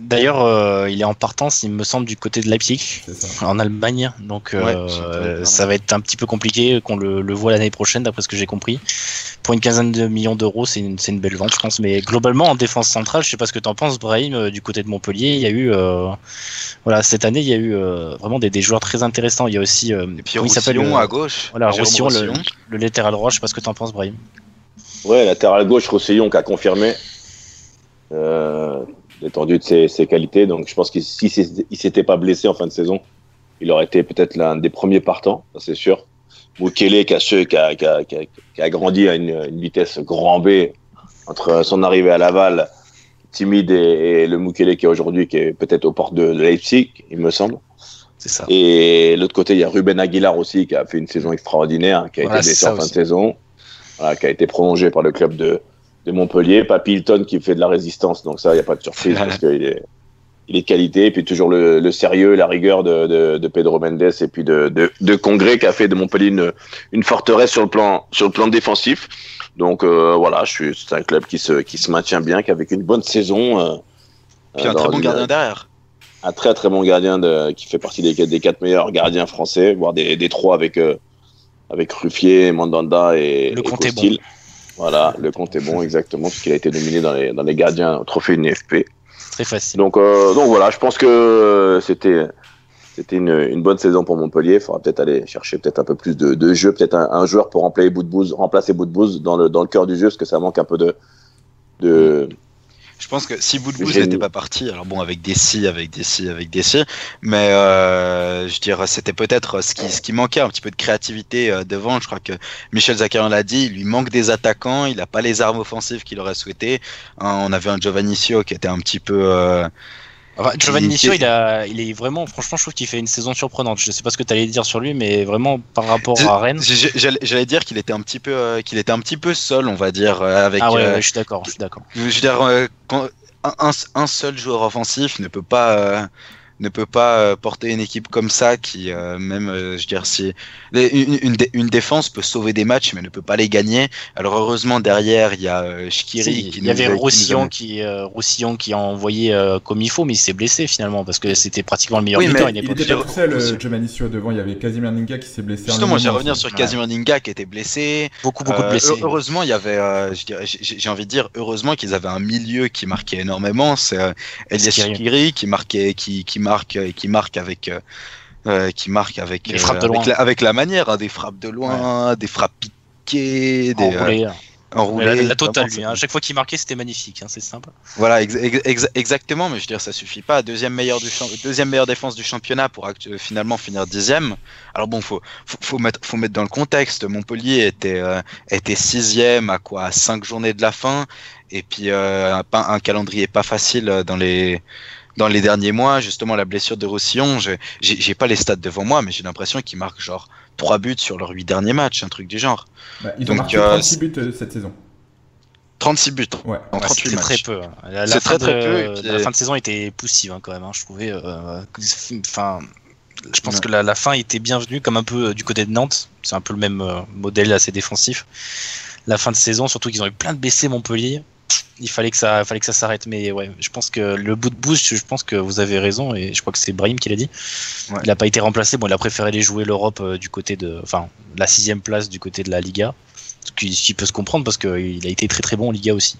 D'ailleurs, euh, il est en partance, il me semble, du côté de Leipzig, en Allemagne. Donc, euh, ça va être un petit peu compliqué qu'on le, le voit l'année prochaine, d'après ce que j'ai compris. Pour une quinzaine de millions d'euros, c'est une, une, belle vente, je pense. Mais globalement, en défense centrale, je sais pas ce que tu en penses, Brahim, euh, du côté de Montpellier. Il y a eu, voilà, cette année, il y a eu vraiment des, des, joueurs très intéressants. Il y a aussi, Et puis Roussillon à gauche. Voilà, Roussillon, le, le, latéral droit. Je sais pas ce que tu en penses, Brahim. Ouais, latéral gauche, Roussillon qui a confirmé. Euh, l'étendue de ses, ses, qualités. Donc je pense qu'il s'il s'était pas blessé en fin de saison, il aurait été peut-être l'un des premiers partants, c'est sûr. Mukele qui a, qui, a, qui, a, qui a, grandi à une, une, vitesse grand B entre son arrivée à Laval, timide, et, et le Mukele qui est aujourd'hui, qui est peut-être aux portes de Leipzig, il me semble. C'est ça. Et l'autre côté, il y a Ruben Aguilar aussi, qui a fait une saison extraordinaire, qui a été blessé en fin de saison, voilà, qui a été prolongé par le club de, de Montpellier. Papy Hilton qui fait de la résistance, donc ça, il n'y a pas de surprise [laughs] parce qu'il est, il est de qualité. Et puis toujours le, le sérieux, la rigueur de, de, de, Pedro Mendes et puis de, de, de Congrès qui a fait de Montpellier une, une forteresse sur le plan, sur le plan défensif. Donc euh, voilà, je suis, c'est un club qui se, qui se maintient bien, qui avec une bonne saison. Euh, puis un très bon gardien derrière. Un très très bon gardien de, qui fait partie des, des quatre meilleurs gardiens français, voire des, des trois avec, euh, avec Ruffier, Mandanda et, le et Voilà, le compte est bon, exactement, puisqu'il a été nominé dans les, dans les gardiens au trophée NFP. Très facile. Donc, euh, donc voilà, je pense que c'était c'était une, une, bonne saison pour Montpellier. Il faudra peut-être aller chercher peut-être un peu plus de, de jeu, peut-être un, un, joueur pour remplacer Boudbouz, remplacer Boudbouz dans le, dans le cœur du jeu, parce que ça manque un peu de. de je pense que si Boudbouz n'était pas parti, alors bon, avec des si, avec des si, avec des si, mais euh, je dirais c'était peut-être ce qui, ce qui manquait, un petit peu de créativité euh, devant. Je crois que Michel Zakarian l'a dit, il lui manque des attaquants, il n'a pas les armes offensives qu'il aurait souhaité. Hein, on avait un Giovannicio qui était un petit peu. Euh, Enfin, Giovanni Nicio, il, a, il est vraiment, franchement, je trouve qu'il fait une saison surprenante. Je sais pas ce que tu allais dire sur lui, mais vraiment par rapport à Rennes. J'allais dire qu'il était un petit peu, euh, qu'il était un petit peu seul, on va dire, euh, avec. Ah ouais, euh, ouais je suis d'accord, je suis d'accord. Je veux dire, quand un, un, seul joueur offensif ne peut pas ne peut pas euh, porter une équipe comme ça qui euh, même euh, je veux dire si une, une, une, défense peut sauver des matchs mais ne peut pas les gagner. Alors heureusement derrière il y a Shkiri il y avait Roussillon qui Roussillon qui a envoyé comme il faut mais il s'est blessé finalement parce que c'était pratiquement le meilleur oui, buteur il, il était pas tout seul Giovannicio devant il y avait Casimir Ninga qui s'est blessé justement je vais revenir sur Casimir Ninga qui était blessé. Beaucoup beaucoup de blessés heureusement il y avait j'ai envie de dire heureusement qu'ils avaient un milieu qui marquait énormément. C'est Elias Shkiri qui marquait qui, qui marque et qui marque avec euh, euh, qui marque avec, euh, avec la, avec, la, manière, hein, des frappes de loin, ouais. des frappes piquées, des enroulées. Enroulé, la, la, totale, lui. Hein. Chaque fois qu'il marquait, c'était magnifique. Hein, c'est sympa. Voilà, ex ex exactement. Mais je veux dire, ça suffit pas. Deuxième meilleure, du deuxième meilleure défense du championnat pour finalement finir dixième. Alors bon, faut, faut, faut, mettre, faut mettre dans le contexte. Montpellier était, euh, était sixième à quoi? À cinq journées de la fin. Et puis euh, un, un calendrier pas facile dans les dans les derniers mois, justement la blessure de Roussillon, j'ai pas les stats devant moi, mais j'ai l'impression qu'il marque genre 3 buts sur leurs 8 derniers matchs, un truc du genre. Bah, ils ont marqué 36 buts euh, cette saison. 36 buts ouais. en 38 matchs. très peu. Hein. La, la, fin, très, de, très peu, la fin de saison était poussive hein, quand même, hein, je trouvais. Euh, enfin, je pense ouais. que la, la, fin était bienvenue, comme un peu euh, du côté de Nantes. C'est un peu le même euh, modèle assez défensif. La fin de saison, surtout qu'ils ont eu plein de blessés Montpellier il fallait que ça, fallait que ça s'arrête. Mais ouais, je pense que le bout de boost, je pense que vous avez raison et je crois que c'est Brahim qui l'a dit. Ouais. Il n'a pas été remplacé. Bon, il a préféré aller jouer l'Europe euh, du côté de, enfin, la sixième place du côté de la Liga. Ce qui, ce qui peut se comprendre parce qu'il a été très très bon en Liga aussi.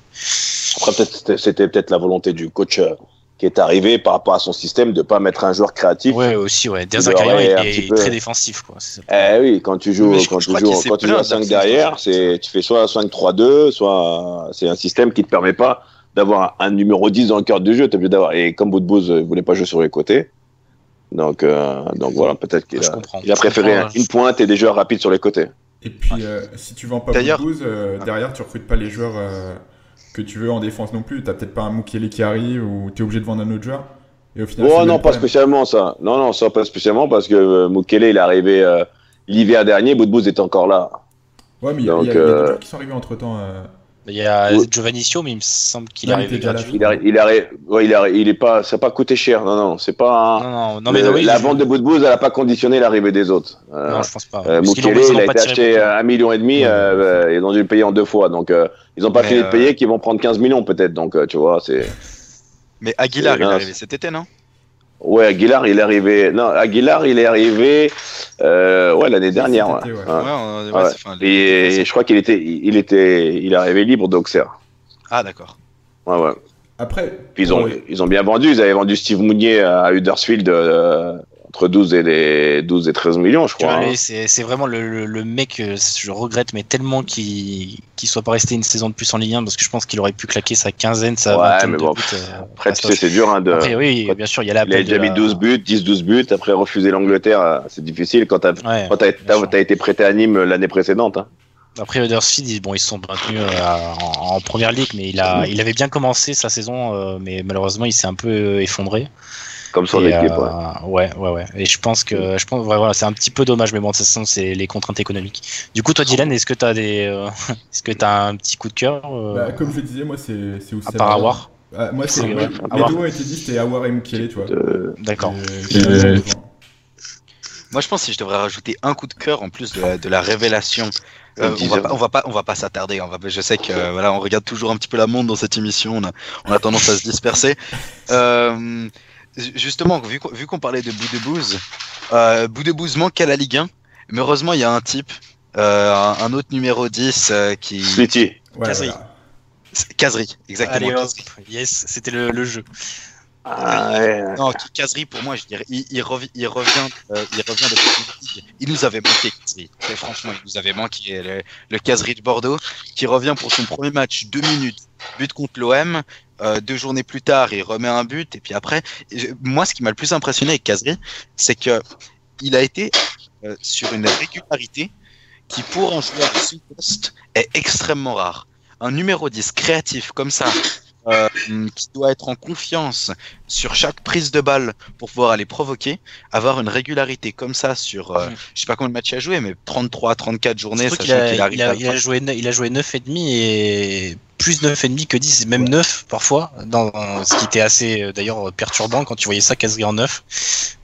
Après, peut-être c'était peut-être la volonté du coach euh, qui est arrivé par rapport à son système de pas mettre un joueur créatif. Ouais, aussi, ouais. Derzakarian est, est peu... très défensif, quoi. Ça. Eh oui, quand tu joues, quand tu joues, quand tu joues à 5 derrière, c'est, tu fais soit 5-3-2, soit c'est un système qui te permet pas d'avoir un, numéro 10 dans le cœur du jeu. T'es obligé d'avoir, et comme Boudbouz ne voulait pas jouer sur les côtés. Donc, euh, donc voilà, peut-être qu'il a, il a préféré une pointe et des joueurs rapides sur les côtés. Et puis, euh, si tu vends pas Boudbouz, euh, derrière, tu recrutes pas les joueurs euh, que tu veux en défense non plus. T'as peut-être pas un Mukele qui arrive ou t'es obligé de vendre un autre joueur. Et au final, oh non, pas spécialement ça. Non, non, ça pas spécialement parce que euh, Mukele, il est arrivé euh, l'hiver dernier, Boudbouz est encore là. Ouais, mais il y, Donc, y, a, y a des joueurs qui sont arrivés entre temps. Euh... Il y a ouais. Giovannicio, mais il me semble qu'il est arrivé gratuit. Il, arrive, il, arrive, ouais, il, arrive, il est pas, ça n'a pas coûté cher. Non, non, c'est pas. Non, non, non, mais le, oui, la vente de Boudbouz, elle n'a pas conditionné l'arrivée des autres. Euh, non, je pense pas. Euh, Mukele, il a été acheté à un million et demi, euh, ils ont dû le payer en deux fois. Donc, euh, ils n'ont pas mais fini de payer, qu'ils vont prendre 15 millions peut-être. Donc, tu vois, c'est. Mais Aguilar, il est arrivé cet été, non? Ouais, Aguilar, il est arrivé. Non, Aguilar, il est arrivé. Euh, ouais, l'année dernière. Ouais. Ouais. Ouais, ouais. Fin, et, et je crois qu'il était, il était, il est arrivé libre d'Auxerre. Ah, d'accord. Ouais, ouais. Après, Puis ils ont, ils ont bien vendu. Ils avaient vendu Steve Mounier à Huddersfield euh, entre 12 et, les 12 et 13 millions, je crois. Hein. C'est vraiment le, le, le, mec, je regrette, mais tellement qu'il qu soit pas resté une saison de plus en Ligue 1 parce que je pense qu'il aurait pu claquer sa quinzaine, sa ouais, vingtaine mais bon, de buts. Euh, après, tu sais, c'est dur. Hein, de... Après, oui, bien sûr, il y a la. Il a déjà mis 12 buts, 10-12 buts. Après, refuser l'Angleterre, euh, c'est difficile quand tu as, ouais, as, as, été prêté à Nîmes l'année précédente. Hein. Après Huddersfield, bon, ils sont maintenus euh, en, en, première ligue, mais il, a, il avait bien commencé sa saison, euh, mais malheureusement, il s'est un peu effondré. Comme son et, équipe, euh, ouais. ouais. ouais, Et je pense que, je pense, ouais, voilà, c'est un petit peu dommage, mais bon, de toute façon, c'est les contraintes économiques. Du coup, toi, Dylan, est-ce que tu as des, euh, [laughs] est-ce que tu as un petit coup de cœur bah, Comme je le disais, moi, c'est où À part Awar. Ah, moi, c'est les deux ont été dit, c'était Awar et Mukele, tu vois. D'accord. Moi, je pense que je devrais rajouter un coup de cœur en plus de la, de la révélation euh, on, va pas, on va pas, on va pas s'attarder. Je sais que euh, voilà, on regarde toujours un petit peu la monde dans cette émission. On a, on a tendance à se disperser. Euh, justement, vu, vu qu'on parlait de Boudebouz, euh, Boudebouz manque à la Ligue 1. Mais heureusement, il y a un type, euh, un, un, autre numéro 10 qui. Slity. Caserie, exactement. yes, c'était le, jeu. Ah, Non, Caserie, pour moi, je dirais, il, revient, il revient, euh, il revient de Il nous avait manqué, Caserie. Franchement, il nous avait manqué le, le Caserie de Bordeaux, qui revient pour son premier match, deux minutes, but contre l'OM. Euh, deux journées plus tard, il remet un but. Et puis après, moi, ce qui m'a le plus impressionné avec Caserie, c'est que il a été euh, sur une régularité qui, pour un joueur de ce poste, est extrêmement rare. Un numéro 10 créatif comme ça, euh, qui doit être en confiance sur chaque prise de balle pour pouvoir aller provoquer, avoir une régularité comme ça sur, euh, je sais pas combien de matchs il a joué, mais 33, 34 journées, sachant qu'il a, il a, il a, joué, il a joué 9 et demi et plus 9 et demi que 10, même 9 parfois, dans, ce qui était assez euh, d'ailleurs perturbant quand tu voyais ça quasi en 9.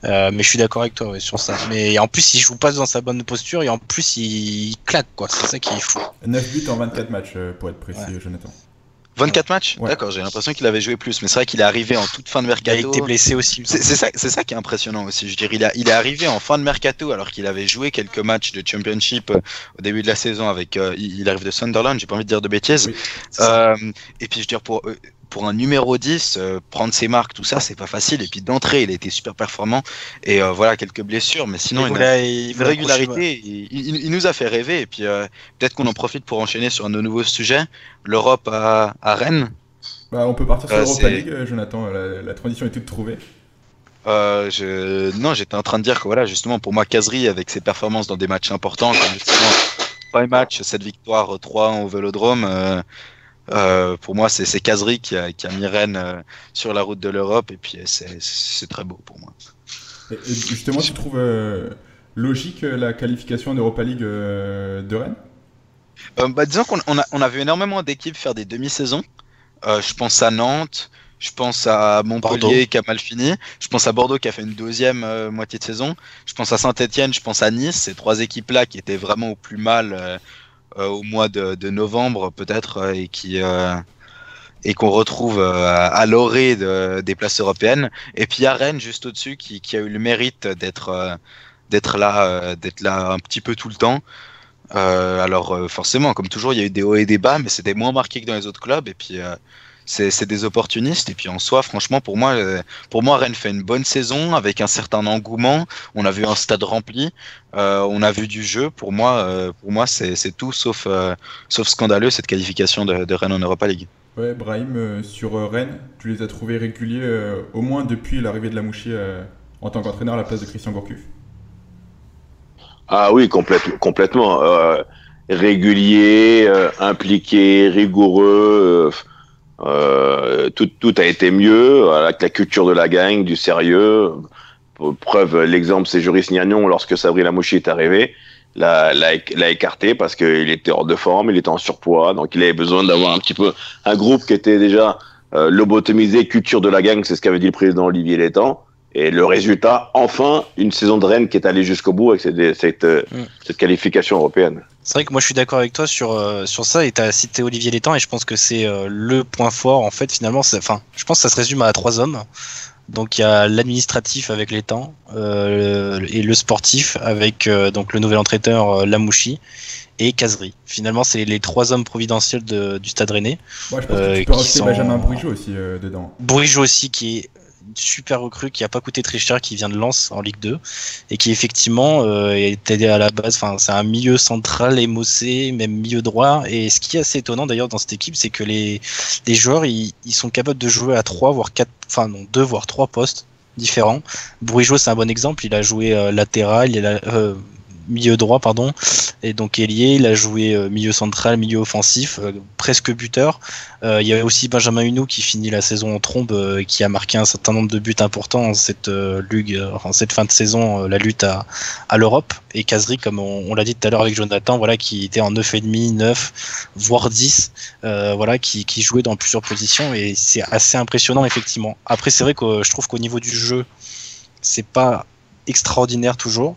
Euh, mais je suis d'accord avec toi sur ça. Mais en plus, il joue pas dans sa bonne posture et en plus, il, claque, quoi. C'est ça qui est fou. 9 buts en 24 matchs, pour être précis, Jonathan. 24 matchs D'accord, j'ai l'impression qu'il avait joué plus, mais c'est vrai qu'il est arrivé en toute fin de mercato. Il a été blessé aussi. C'est ça, c'est ça qui est impressionnant aussi. Je dirais, il, a, il est arrivé en fin de mercato alors qu'il avait joué quelques matchs de championship euh, au début de la saison avec. Euh, il arrive de Sunderland, j'ai pas envie de dire de bêtises. euh, et puis je veux dire pour pour un numéro 10, euh, prendre ses marques, tout ça, c'est pas facile. Et puis d'entrée, il a été super performant. Et euh, voilà, quelques blessures, mais sinon, il, a une régularité. Il, nous a fait rêver. Et puis euh, peut-être qu'on en profite pour enchaîner sur un nouveau sujet l'Europe à, Rennes. Bah, on peut partir sur l'Europa League, Jonathan. La, transition est toute trouvée. je... Non, j'étais en train de dire que voilà, justement, pour moi, Casery, avec ses performances dans des matchs importants, comme justement, pas match, cette victoire 3-1 au Vélodrome euh, pour moi, c'est Casery qui a, qui a mis Rennes euh, sur la route de l'Europe et puis c'est très beau pour moi. Et, justement, tu trouves euh, logique la qualification en Europa League de Rennes? Bah, Disons qu'on a, on a vu énormément d'équipes faire des demi-saisons. je pense à Nantes, je pense à Montpellier qui a mal fini. Je pense à Bordeaux qui a fait une deuxième moitié de saison. Je pense à Saint-Etienne, je pense à Nice. Ces trois équipes-là qui étaient vraiment au plus mal euh, au mois de, novembre peut-être euh, et qui euh, et qu'on retrouve à l'orée des places européennes. Et puis a Rennes juste au-dessus qui, qui, a eu le mérite d'être d'être là, d'être là un petit peu tout le temps. alors forcément, comme toujours, il y a eu des hauts et des bas, mais c'était moins marqué que dans les autres clubs. Et puis c'est des opportunistes. Et puis en soi, franchement, pour moi, euh, pour moi, Rennes fait une bonne saison avec un certain engouement. On a vu un stade rempli, euh, on a vu du jeu. Pour moi, euh, pour moi, c'est tout sauf sauf scandaleux cette qualification de, Rennes en Europa League. Ouais, Brahim, sur Rennes, tu les as trouvés réguliers au moins depuis l'arrivée de la Mouchi en tant qu'entraîneur à la place de Christian Gourcuff. Ah oui, complètement. régulier, impliqué, rigoureux. Euh, tout, tout, a été mieux, avec la culture de la gang, du sérieux. Preuve, l'exemple, c'est Joris Gnagnon, lorsque Sabri Lamouchi est arrivé, l'a, l'a, écarté parce qu'il était hors de forme, il était en surpoids, donc il avait besoin d'avoir un petit peu un groupe qui était déjà euh, lobotomisé, culture de la gang, c'est ce qu'avait dit le président Olivier Létang. Et le résultat, enfin, une saison de Rennes qui est allée jusqu'au bout avec cette, cette, euh, mm. cette qualification européenne. C'est vrai que moi je suis d'accord avec toi sur, euh, sur ça et tu as cité Olivier Létang et je pense que c'est euh, le point fort en fait finalement. Enfin, je pense que ça se résume à trois hommes. Donc il y a l'administratif avec Létang euh, et le sportif avec donc le nouvel entraîneur Lamouchi et Casery. Finalement, c'est les trois hommes providentiels de, du Stade Rennais. Moi, je pense que tu peux sont... Benjamin Bourigeau aussi dedans. Bourigeau aussi qui est super recrue qui a pas coûté très cher, qui vient de Lens en Ligue 2 et qui effectivement euh, était à la base. Enfin, c'est un milieu central, émossé, même milieu droit. Et ce qui est assez étonnant d'ailleurs dans cette équipe, c'est que les, joueurs ils, sont capables de jouer à trois voire quatre, enfin non deux voire trois postes différents. Bourigeau c'est un bon exemple. Il a joué euh, latéral, il euh, milieu droit, pardon. Et donc ailier, il a joué euh, milieu central, milieu offensif, euh, presque buteur. Euh, il y a aussi Benjamin Hunou qui finit la saison en trombe, qui a marqué un certain nombre de buts importants en cette en cette fin de saison, la lutte à, à l'Europe. Et Kazri, comme on, l'a dit tout à l'heure avec Jonathan, voilà, qui était en 9,5, 9, voire 10, voilà, qui, qui jouait dans plusieurs positions et c'est assez impressionnant effectivement. Après, c'est vrai que je trouve qu'au niveau du jeu, c'est pas extraordinaire toujours.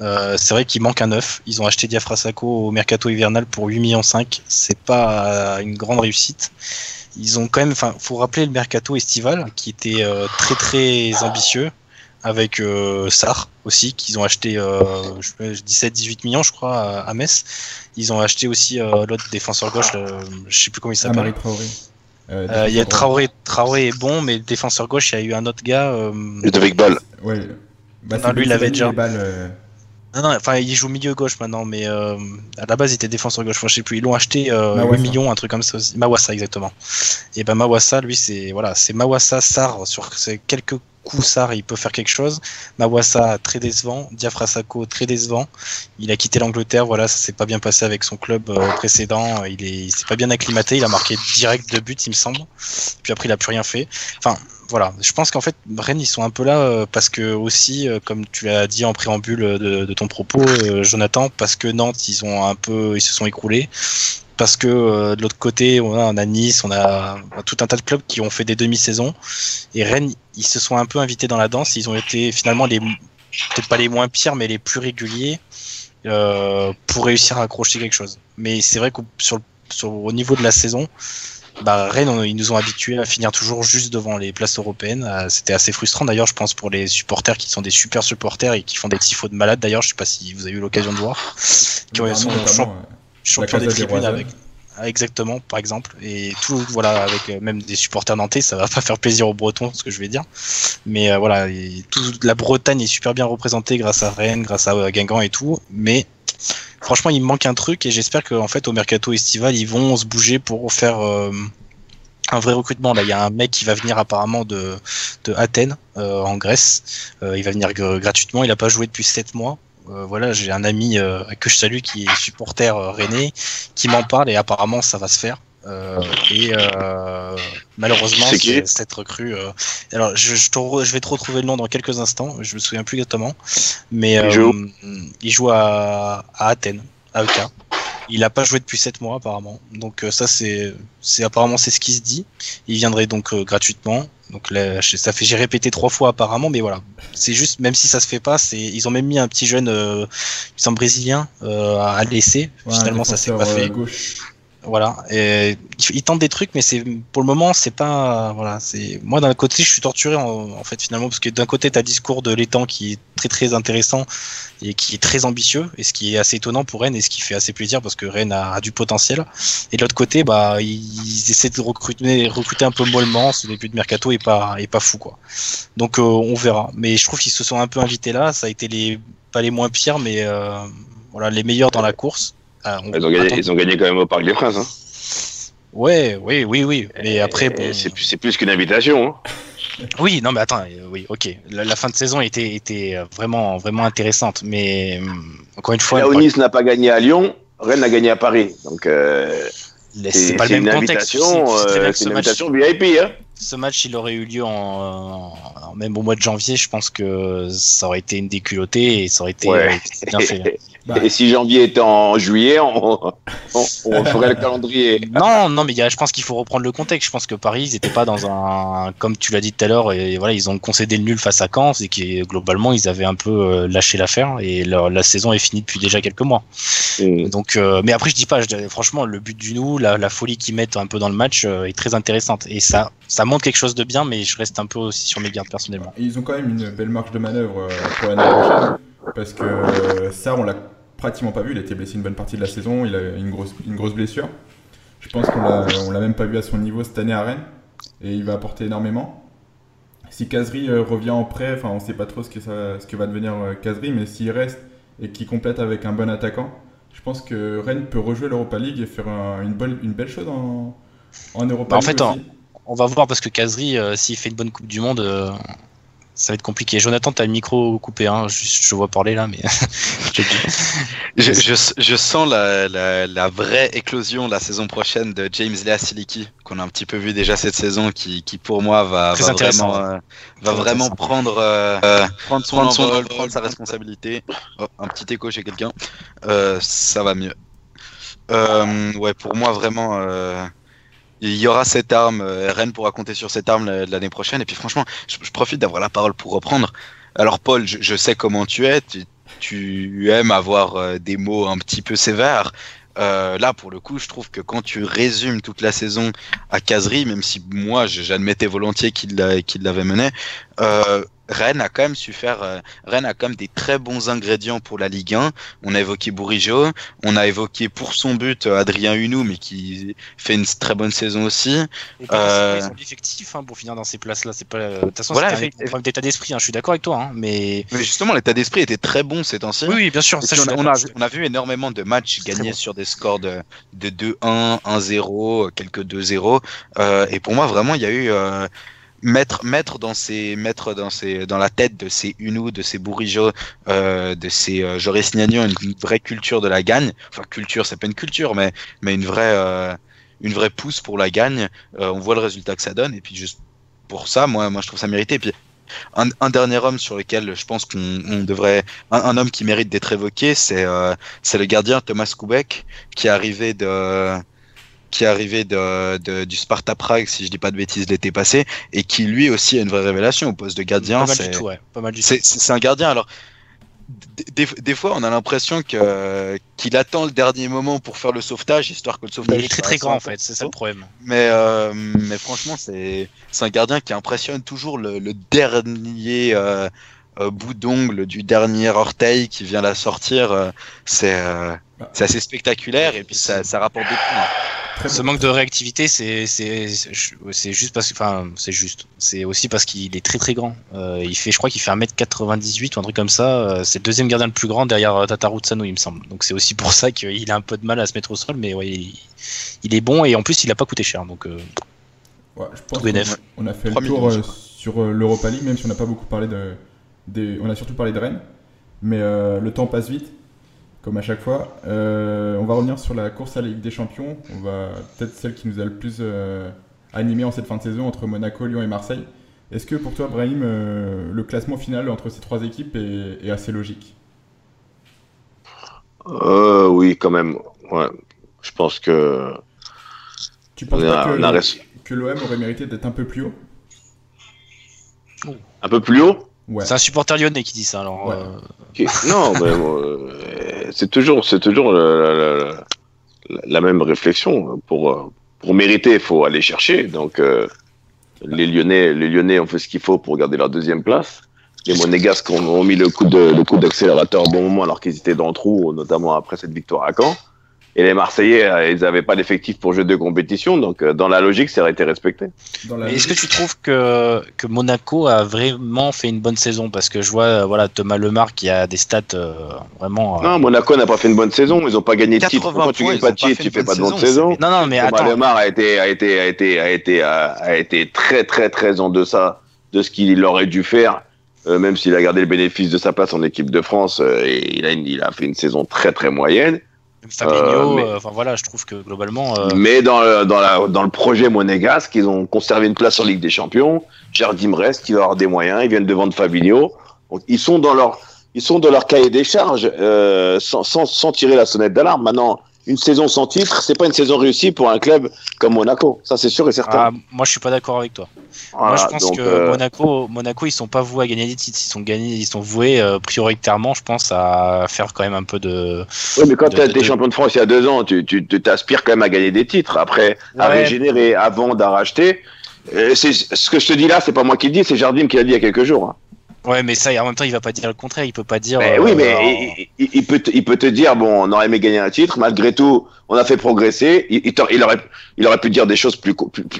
Euh, c'est vrai qu'il manque un neuf. Ils ont acheté Diafrasaco au mercato hivernal pour 8 millions 5. C'est pas une grande réussite. Ils ont quand même, enfin, faut rappeler le mercato estival qui était euh, très très ambitieux. avec euh, Sarr aussi, qu'ils ont acheté euh, 17-18 millions, je crois, à, Metz. Ils ont acheté aussi euh, l'autre défenseur gauche, je sais plus comment il s'appelle. Euh, il y a Traoré, Traoré est bon, mais défenseur gauche, il y a eu un autre gars. Euh... Ludovic Ball. Ouais. Bah, non, lui, il avait déjà. Non, non, enfin, il joue milieu gauche maintenant, mais euh, à la base, il était défenseur gauche. Enfin, je sais plus, ils l'ont acheté euh, 8 millions, un truc comme ça aussi. Mawassa, exactement. Et ben, Mawassa, lui, c'est voilà, c'est Mawassa, Sar, sur quelques coups, Sar, il peut faire quelque chose. Mawassa, très décevant. Diafrasako, très décevant. Il a quitté l'Angleterre, voilà, ça s'est pas bien passé avec son club euh, précédent. Il, est, il s'est pas bien acclimaté, il a marqué direct deux buts, il me semble. Puis après, il a plus rien fait. Enfin, voilà, je pense qu'en fait, Rennes, ils sont un peu là euh, parce que aussi, euh, comme tu l'as dit en préambule de, ton propos, euh, Jonathan, parce que Nantes, ils ont un peu, ils se sont écroulés. Parce que de l'autre côté, on a, on a Nice, on a tout un tas de clubs qui ont fait des demi-saisons. Et Rennes, ils se sont un peu invités dans la danse. Ils ont été finalement les, peut-être pas les moins pires, mais les plus réguliers pour réussir à accrocher quelque chose. Mais c'est vrai que sur, sur, au niveau de la saison, bah, Rennes, ils nous ont habitués à finir toujours juste devant les places européennes. Euh, c'était assez frustrant d'ailleurs, je pense, pour les supporters qui sont des super supporters et qui font des tifos de malades. D'ailleurs, je sais pas si vous avez eu l'occasion de voir, qui sont champions des tribunes avec. Exactement, par exemple. Et tout, voilà, avec euh, même des supporters nantais, ça va pas faire plaisir aux Bretons, ce que je vais dire. Mais euh, voilà, la Bretagne est super bien représentée grâce à Rennes, grâce à Guingamp et tout. Mais franchement, il me manque un truc et j'espère qu'en fait, au mercato estival, ils vont se bouger pour faire euh, un vrai recrutement. Là, il y a un mec qui va venir apparemment de, Athènes, euh, en Grèce. Euh, il va venir gratuitement. Il n'a pas joué depuis 7 mois. voilà, j'ai un ami que je salue qui est supporter rennais qui m'en parle et apparemment ça va se faire. Euh, et euh, malheureusement, cette recrue. Euh, alors, je, je, vais te retrouver le nom dans quelques instants. Je me souviens plus exactement, mais il joue, il joue à, à Athènes, à EK. Il n'a pas joué depuis 7 mois apparemment. Donc ça c'est c'est apparemment c'est ce qui se dit. Il viendrait donc gratuitement. Donc là, ça fait j'ai répété trois fois apparemment, mais voilà. C'est juste même si ça se fait pas, c'est ils ont même mis un petit jeune, euh, il semble brésilien à laisser. Finalement ça s'est pas fait. Voilà. Et il tente des trucs, mais c'est pour le moment, c'est pas voilà. C'est moi d'un côté, je suis torturé en, fait finalement parce que d'un côté, tu as discours de l'étang qui est très très intéressant et qui est très ambitieux et ce qui est assez étonnant pour Rennes et ce qui fait assez plaisir parce que Rennes a, du potentiel. Et de l'autre côté, bah ils essaient de recruter recruter un peu mollement. Ce début de mercato est pas est pas fou quoi. Donc euh, on verra. Mais je trouve qu'ils se sont un peu invités là. Ça a été les pas les moins pires, mais euh, voilà les meilleurs dans la course. Ah, ils, ont gagné, ils, ont gagné, quand même au Parc des Princes. Hein. Ouais, oui, oui, oui. Mais après, c'est plus qu'une invitation. Hein. [laughs] Oui, non, mais attends, euh, oui, ok. La, fin de saison était, était euh, vraiment, vraiment intéressante, mais euh, encore une fois. Là Nice n'a pas gagné à Lyon, Rennes a gagné à Paris, donc. c'est pas le même contexte. C'est une invitation VIP, hein ce match, il aurait eu lieu en, même au mois de janvier, je pense que ça aurait été une déculottée et ça aurait été euh, bien fait. [laughs] Et si janvier était en juillet, on, ferait le calendrier. [laughs] Non, non, mais je pense qu'il faut reprendre le contexte. Je pense que Paris, ils n'étaient pas dans un, comme tu l'as dit tout à l'heure, et voilà, ils ont concédé le nul face à Caen, et qui globalement, ils avaient un peu euh, lâché l'affaire et la saison est finie depuis déjà quelques mois. Mm. Donc, euh, mais après, je dis pas, franchement, le but du nous, la, la folie qu'ils mettent un peu dans le match est très intéressante et ça, ça montre quelque chose de bien, mais je reste un peu aussi sur mes gardes personnellement. Ils ont quand même une belle marge de manœuvre euh, pour l'année prochaine, parce que euh, ça, on l'a pratiquement pas vu. Il a été blessé une bonne partie de la saison, il a une grosse, une grosse blessure. Je pense qu'on l'a, même pas vu à son niveau cette année à Rennes, et il va apporter énormément. Si Kazri euh, revient en prêt, enfin on sait pas trop ce que, ça, ce que va devenir Kazri, mais s'il reste et qu'il complète avec un bon attaquant, je pense que Rennes peut rejouer l'Europa League et faire une, bonne, une belle chose en, en Europa bah, League. En fait, on va voir parce que Kazri, euh, s'il fait une bonne Coupe du Monde, euh, ça va être compliqué. Jonathan, t'as le micro coupé, hein. je, je, vois parler là, mais [laughs] je, je, je, sens la, la, la, vraie éclosion la saison prochaine de James Lea Siliki, qu'on a un petit peu vu déjà cette saison, qui, qui pour moi va, va vraiment, euh, va vraiment prendre, euh, prendre son, prendre, prendre sa responsabilité. Oh, un petit écho chez quelqu'un, euh, ça va mieux. ouais, pour moi vraiment il y aura cette arme, euh, Rennes pourra compter sur cette arme l'année prochaine. Et puis franchement, je, profite d'avoir la parole pour reprendre. Alors Paul, je, sais comment tu es, tu, aimes avoir euh, des mots un petit peu sévères. Euh, là, pour le coup, je trouve que quand tu résumes toute la saison à Casery, même si moi j'admettais volontiers qu'il l'avait mené, Rennes a quand même su faire. Euh, Rennes a quand même des très bons ingrédients pour la Ligue 1. On a évoqué Bourigeau, on a évoqué pour son but euh, Adrien Hunou, mais qui fait une très bonne saison aussi. euh... Ils hein, pour finir dans ces places-là. C'est pas. De toute façon, voilà, c'est un problème d'état d'esprit. Hein. Je suis d'accord avec toi, hein, mais. Mais justement, l'état d'esprit était très bon ces temps-ci. Oui, bien sûr. Ça, on, a, on, a, vu énormément de matchs gagnés sur des scores de, de 2-1, 1-0, quelques 2-0. Euh, et pour moi, vraiment, il y a eu mettre mettre dans ses mettre dans ses dans la tête de ces Unou, de ces Bourigeau, euh, de ces euh, Joris Gnagnon une, vraie culture de la gagne. Enfin culture, c'est pas une culture, mais mais une vraie euh, une vraie pousse pour la gagne. Euh, on voit le résultat que ça donne et puis juste pour ça, moi moi je trouve ça mérité. Et puis un, un, dernier homme sur lequel je pense qu'on devrait un, un, homme qui mérite d'être évoqué, c'est euh, c'est le gardien Thomas Koubek qui est arrivé de qui est arrivé de, du Sparta Prague, si je dis pas de bêtises, l'été passé, et qui lui aussi a une vraie révélation au poste de gardien. C'est un gardien. Alors, des, fois, on a l'impression que qu'il attend le dernier moment pour faire le sauvetage, histoire que le sauvetage. Il est très très grand en fait, c'est ça le problème. Mais euh, mais franchement, c'est c'est un gardien qui impressionne toujours le, dernier. Euh, euh, bout d'ongle du dernier orteil qui vient la sortir, c'est bah. c'est assez spectaculaire et puis ça, ça rapporte des points. Ce manque de réactivité, c'est c'est juste parce que enfin c'est juste. C'est aussi parce qu'il est très très grand. Euh, il fait, je crois qu'il fait 1m98 ou un truc comme ça. Euh, c'est le deuxième gardien le plus grand derrière euh, Tataru Tsano, il me semble. Donc c'est aussi pour ça qu'il a un peu de mal à se mettre au sol, mais ouais, il, est bon et en plus il a pas coûté cher. Donc ouais, je pense on, a, fait le tour sur l'Europa League, même si on n'a pas beaucoup parlé de, de, on a surtout parlé de Rennes, mais le temps passe vite comme à chaque fois. Euh, on va revenir sur la course à la Ligue des Champions. On va peut-être celle qui nous a le plus euh, animé en cette fin de saison entre Monaco, Lyon et Marseille. Est-ce que pour toi, Brahim, euh, le classement final entre ces trois équipes est, assez logique? Oui, quand même. Ouais. Je pense que. Tu penses pas que, que l'OM aurait mérité d'être un peu plus haut? Un peu plus haut? C'est un supporter lyonnais qui dit ça. Alors, euh. Non, mais euh, c'est toujours, c'est toujours la, même réflexion. Pour, pour mériter, il faut aller chercher. Donc, euh, les Lyonnais, les Lyonnais ont fait ce qu'il faut pour garder leur deuxième place. Les Monégasques ont, mis le coup de, le coup d'accélérateur au bon moment alors qu'ils étaient dans le trou, notamment après cette victoire à Caen. Et les Marseillais, euh, ils n'avaient pas d'effectif pour jouer deux compétitions, donc euh, dans la logique, ça aurait été respecté. Est-ce que tu trouves que, que Monaco a vraiment fait une bonne saison? Parce que je vois euh, voilà, Thomas Lemar qui a des stats vraiment. Non, Monaco n'a pas fait une bonne saison, ils n'ont pas gagné de titre. Quand tu gagnes pas de titre, tu fais pas de bonne saison. Non, non, mais Thomas Lemar a été, a, été, a, été, a, été, a, été très, très, très en deçà de ce qu'il aurait dû faire. même s'il a gardé le bénéfice de sa place en équipe de France, et il, a il a fait une saison très très moyenne. Fabinho, euh, euh, enfin voilà, je trouve que globalement. Euh, mais dans le, dans, la, dans le projet monégasque, ils ont conservé une place en Ligue des Champions. Jardim reste, il va avoir des moyens, ils viennent de vendre Fabinho. Donc, ils sont dans leur, ils sont dans leur cahier des charges sans, sans, sans, tirer la sonnette d'alarme. Maintenant, une saison sans titre, c'est pas une saison réussie pour un club comme Monaco. Ça, c'est sûr et certain. Ah, moi, je suis pas d'accord avec toi. moi, je pense que euh, Monaco, Monaco, ils sont pas voués à gagner des titres. Ils sont gagnés, ils sont voués euh, prioritairement, je pense, à faire quand même un peu de. Oui, mais quand tu été champion de France il y a deux ans, tu t'aspires quand même à gagner des titres. Après, à régénérer avant d'en racheter. C'est ce que je te dis là, c'est pas moi qui le dis, c'est Jardim qui l'a dit il y a quelques jours. Hein. Ouais, mais ça, en même temps, il va pas dire le contraire. Il peut pas dire. oui, mais euh, il, peut, te, il peut te dire bon, on aurait aimé gagner un titre. Malgré tout, on a fait progresser. Il, il, aurait, il aurait pu dire des choses plus,